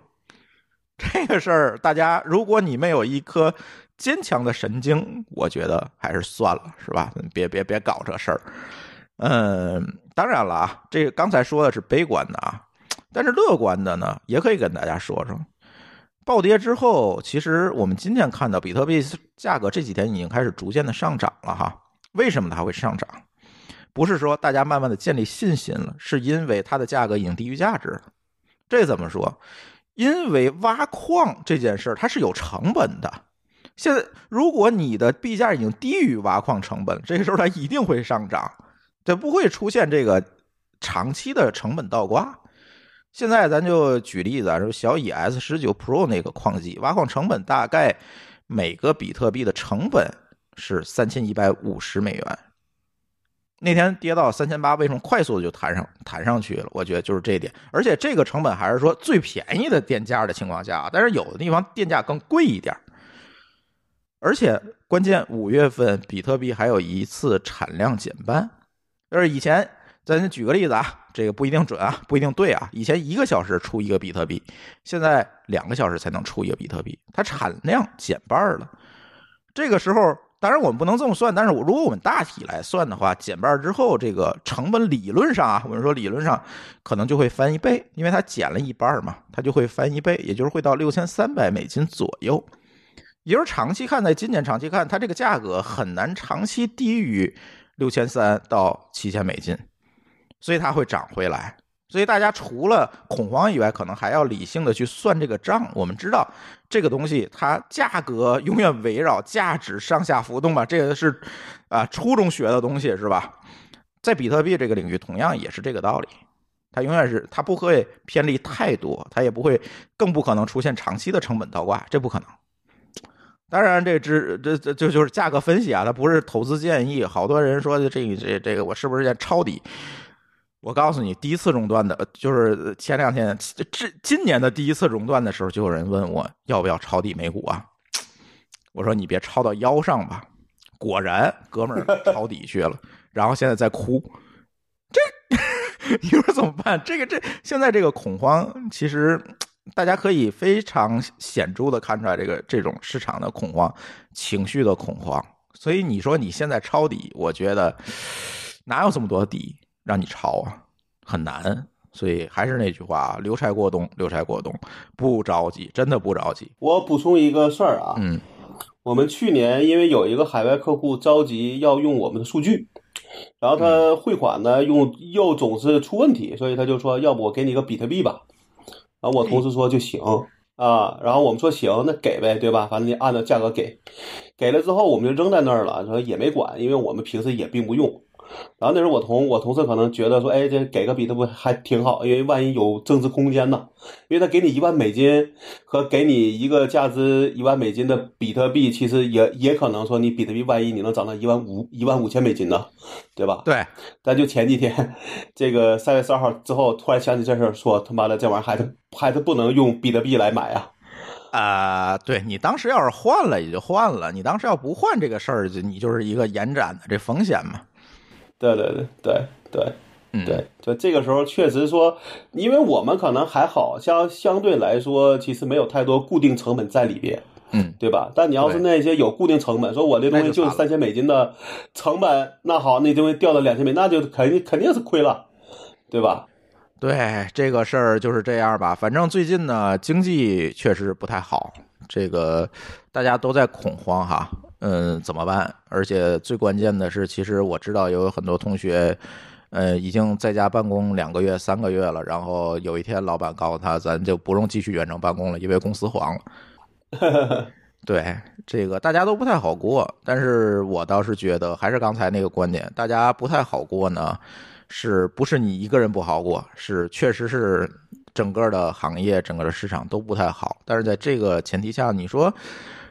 这个事儿，大家如果你没有一颗坚强的神经，我觉得还是算了，是吧？别别别搞这事儿。嗯，当然了啊，这刚才说的是悲观的啊，但是乐观的呢，也可以跟大家说说。暴跌之后，其实我们今天看到比特币价格这几天已经开始逐渐的上涨了哈。为什么它会上涨？不是说大家慢慢的建立信心了，是因为它的价格已经低于价值了。这怎么说？因为挖矿这件事它是有成本的。现在如果你的币价已经低于挖矿成本，这个时候它一定会上涨，这不会出现这个长期的成本倒挂。现在咱就举例子啊，说小蚁 S 十九 Pro 那个矿机挖矿成本大概每个比特币的成本。是三千一百五十美元，那天跌到三千八，为什么快速的就弹上弹上去了？我觉得就是这一点，而且这个成本还是说最便宜的电价的情况下，但是有的地方电价更贵一点，而且关键五月份比特币还有一次产量减半，就是以前咱举个例子啊，这个不一定准啊，不一定对啊，以前一个小时出一个比特币，现在两个小时才能出一个比特币，它产量减半了，这个时候。当然，我们不能这么算。但是，我如果我们大体来算的话，减半之后，这个成本理论上啊，我们说理论上可能就会翻一倍，因为它减了一半嘛，它就会翻一倍，也就是会到六千三百美金左右。也就是长期看，在今年长期看，它这个价格很难长期低于六千三到七千美金，所以它会涨回来。所以大家除了恐慌以外，可能还要理性的去算这个账。我们知道这个东西它价格永远围绕价值上下浮动吧，这个是啊初中学的东西是吧？在比特币这个领域，同样也是这个道理。它永远是它不会偏离太多，它也不会更不可能出现长期的成本倒挂，这不可能。当然，这只这这就就是价格分析啊，它不是投资建议。好多人说这这这个我是不是在抄底？我告诉你，第一次熔断的，就是前两天这今年的第一次熔断的时候，就有人问我要不要抄底美股啊？我说你别抄到腰上吧。果然，哥们儿 <laughs> 抄底去了，然后现在在哭。这 <laughs> 你说怎么办？这个这现在这个恐慌，其实大家可以非常显著的看出来，这个这种市场的恐慌情绪的恐慌。所以你说你现在抄底，我觉得哪有这么多底？让你抄啊，很难，所以还是那句话啊，留柴过冬，留柴过冬，不着急，真的不着急。我补充一个事儿啊，嗯，我们去年因为有一个海外客户着急要用我们的数据，然后他汇款呢用又总是出问题，所以他就说，要不我给你个比特币吧。然后我同事说就行啊，然后我们说行，那给呗，对吧？反正你按照价格给，给了之后我们就扔在那儿了，说也没管，因为我们平时也并不用。然后那时候我同我同事可能觉得说，哎，这给个比特币还挺好，因为万一有增值空间呢。因为他给你一万美金和给你一个价值一万美金的比特币，其实也也可能说你比特币万一你能涨到一万五一万五千美金呢，对吧？对，但就前几天，这个三月十二号之后，突然想起这事儿，说他妈的这玩意儿还是还是不能用比特币来买啊。啊、对你当时要是换了也就换了，你当时要不换这个事儿，就你就是一个延展的这风险嘛。对对对对对嗯，对，就这个时候确实说，因为我们可能还好像相对来说，其实没有太多固定成本在里边，嗯，对吧？但你要是那些有固定成本，说我这东西就三千美金的成本，那好，那东西掉到两千美，那就肯定肯定是亏了，对吧？对这个事儿就是这样吧。反正最近呢，经济确实不太好，这个大家都在恐慌哈。嗯，怎么办？而且最关键的是，其实我知道有很多同学，呃，已经在家办公两个月、三个月了。然后有一天，老板告诉他，咱就不用继续远程办公了，因为公司黄了。<laughs> 对，这个大家都不太好过，但是我倒是觉得，还是刚才那个观点，大家不太好过呢，是不是你一个人不好过？是确实是整个的行业、整个的市场都不太好。但是在这个前提下，你说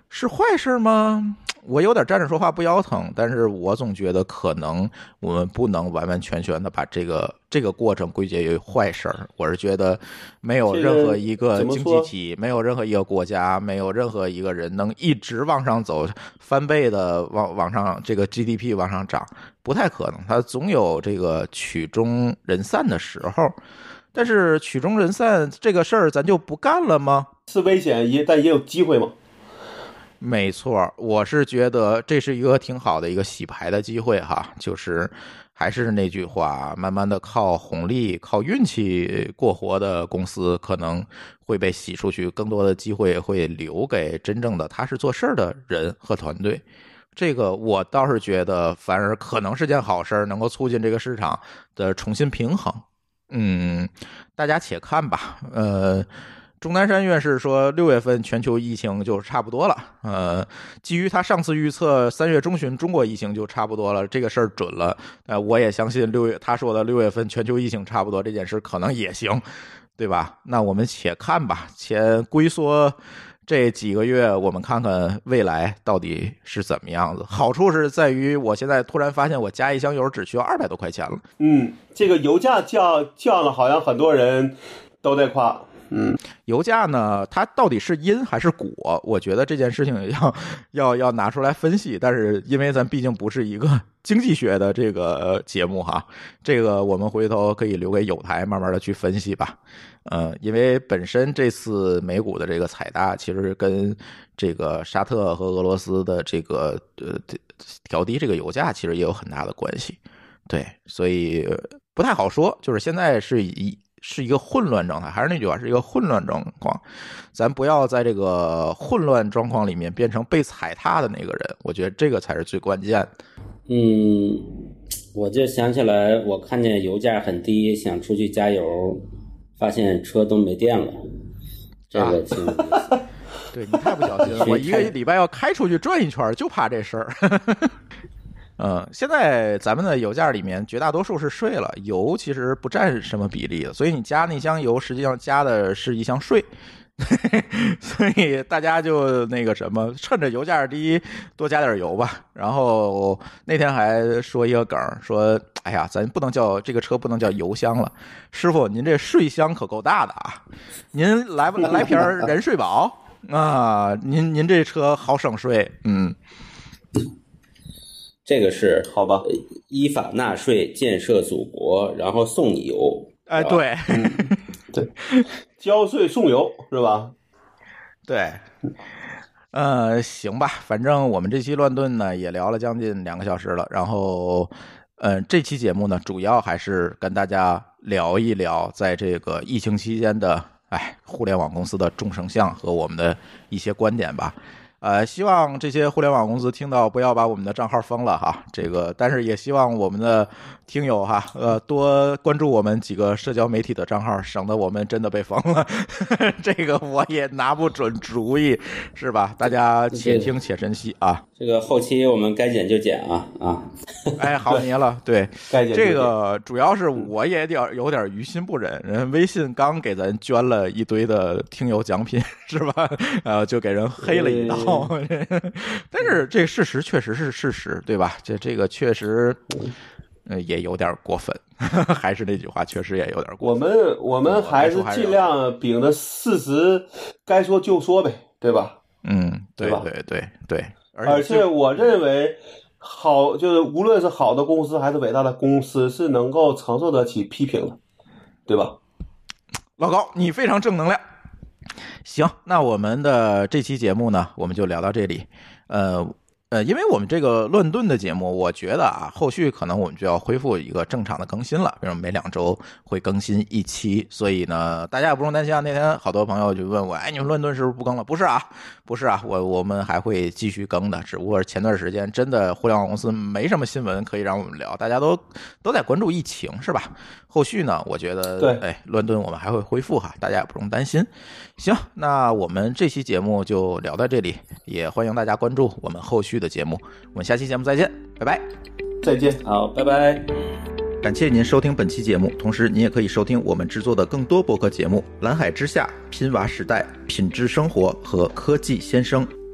是坏事吗？我有点站着说话不腰疼，但是我总觉得可能我们不能完完全全的把这个这个过程归结于坏事儿。我是觉得没有任何一个经济体，没有任何一个国家，没有任何一个人能一直往上走，翻倍的往往上这个 GDP 往上涨，不太可能。它总有这个曲终人散的时候。但是曲终人散这个事儿，咱就不干了吗？是危险，也但也有机会嘛。没错，我是觉得这是一个挺好的一个洗牌的机会哈，就是还是那句话，慢慢的靠红利、靠运气过活的公司可能会被洗出去，更多的机会会留给真正的踏实做事儿的人和团队。这个我倒是觉得，反而可能是件好事儿，能够促进这个市场的重新平衡。嗯，大家且看吧。呃，钟南山院士说，六月份全球疫情就差不多了。呃，基于他上次预测，三月中旬中国疫情就差不多了，这个事儿准了。呃，我也相信六月他说的六月份全球疫情差不多这件事可能也行，对吧？那我们且看吧，且龟缩。这几个月，我们看看未来到底是怎么样子。好处是在于，我现在突然发现，我加一箱油只需要二百多块钱了。嗯，这个油价降降了，好像很多人都在夸。嗯，油价呢，它到底是因还是果？我觉得这件事情要要要拿出来分析。但是因为咱毕竟不是一个经济学的这个节目哈，<laughs> 这个我们回头可以留给有台慢慢的去分析吧。呃，因为本身这次美股的这个踩大，其实跟这个沙特和俄罗斯的这个呃调低这个油价，其实也有很大的关系。对，所以不太好说。就是现在是以是一个混乱状态，还是那句话，是一个混乱状况。咱不要在这个混乱状况里面变成被踩踏的那个人，我觉得这个才是最关键的。嗯，我就想起来，我看见油价很低，想出去加油，发现车都没电了，这个挺有意思。<laughs> 对你太不小心了，<laughs> 我一个礼拜要开出去转一圈，就怕这事儿。<laughs> 嗯，现在咱们的油价里面绝大多数是税了，油其实不占什么比例的，所以你加那箱油，实际上加的是一箱税。<laughs> 所以大家就那个什么，趁着油价低，多加点油吧。然后那天还说一个梗，说：“哎呀，咱不能叫这个车不能叫油箱了，师傅，您这税箱可够大的啊！您来不来瓶人税宝啊？您您这车好省税，嗯，这个是好吧，依法纳税，建设祖国，然后送你油。哎，是吧 <laughs> 对，交税送油是吧？对，呃，行吧，反正我们这期乱炖呢也聊了将近两个小时了，然后，呃，这期节目呢主要还是跟大家聊一聊在这个疫情期间的，哎，互联网公司的众生相和我们的一些观点吧。呃，希望这些互联网公司听到不要把我们的账号封了哈。这个，但是也希望我们的听友哈，呃，多关注我们几个社交媒体的账号，省得我们真的被封了。<laughs> 这个我也拿不准主意，是吧？大家且听且珍惜啊。这个后期我们该剪就剪啊啊！哎，好你了，对，<laughs> 该剪这个主要是我也点有点于心不忍，人微信刚给咱捐了一堆的听友奖品，是吧？<laughs> 呃，就给人黑了一刀。<laughs> 但是这事实确实是事实，对吧？这这个确实，呃，也有点过分。<laughs> 还是那句话，确实也有点过分。我们我们还是尽量秉着事实，该说就说呗，对吧？嗯，对对吧对对对，而且我认为，好就是无论是好的公司还是伟大的公司，是能够承受得起批评的，对吧？老高，你非常正能量。行，那我们的这期节目呢，我们就聊到这里。呃呃，因为我们这个乱炖的节目，我觉得啊，后续可能我们就要恢复一个正常的更新了，比如每两周会更新一期。所以呢，大家也不用担心啊。那天好多朋友就问我，哎，你们乱炖是不是不更了？不是啊，不是啊，我我们还会继续更的。只不过前段时间真的互联网公司没什么新闻可以让我们聊，大家都都在关注疫情，是吧？后续呢，我觉得对哎，乱炖我们还会恢复哈，大家也不用担心。行，那我们这期节目就聊到这里，也欢迎大家关注我们后续的节目。我们下期节目再见，拜拜。再见。好，拜拜。感谢您收听本期节目，同时您也可以收听我们制作的更多播客节目《蓝海之下》《拼娃时代》《品质生活》和《科技先生》。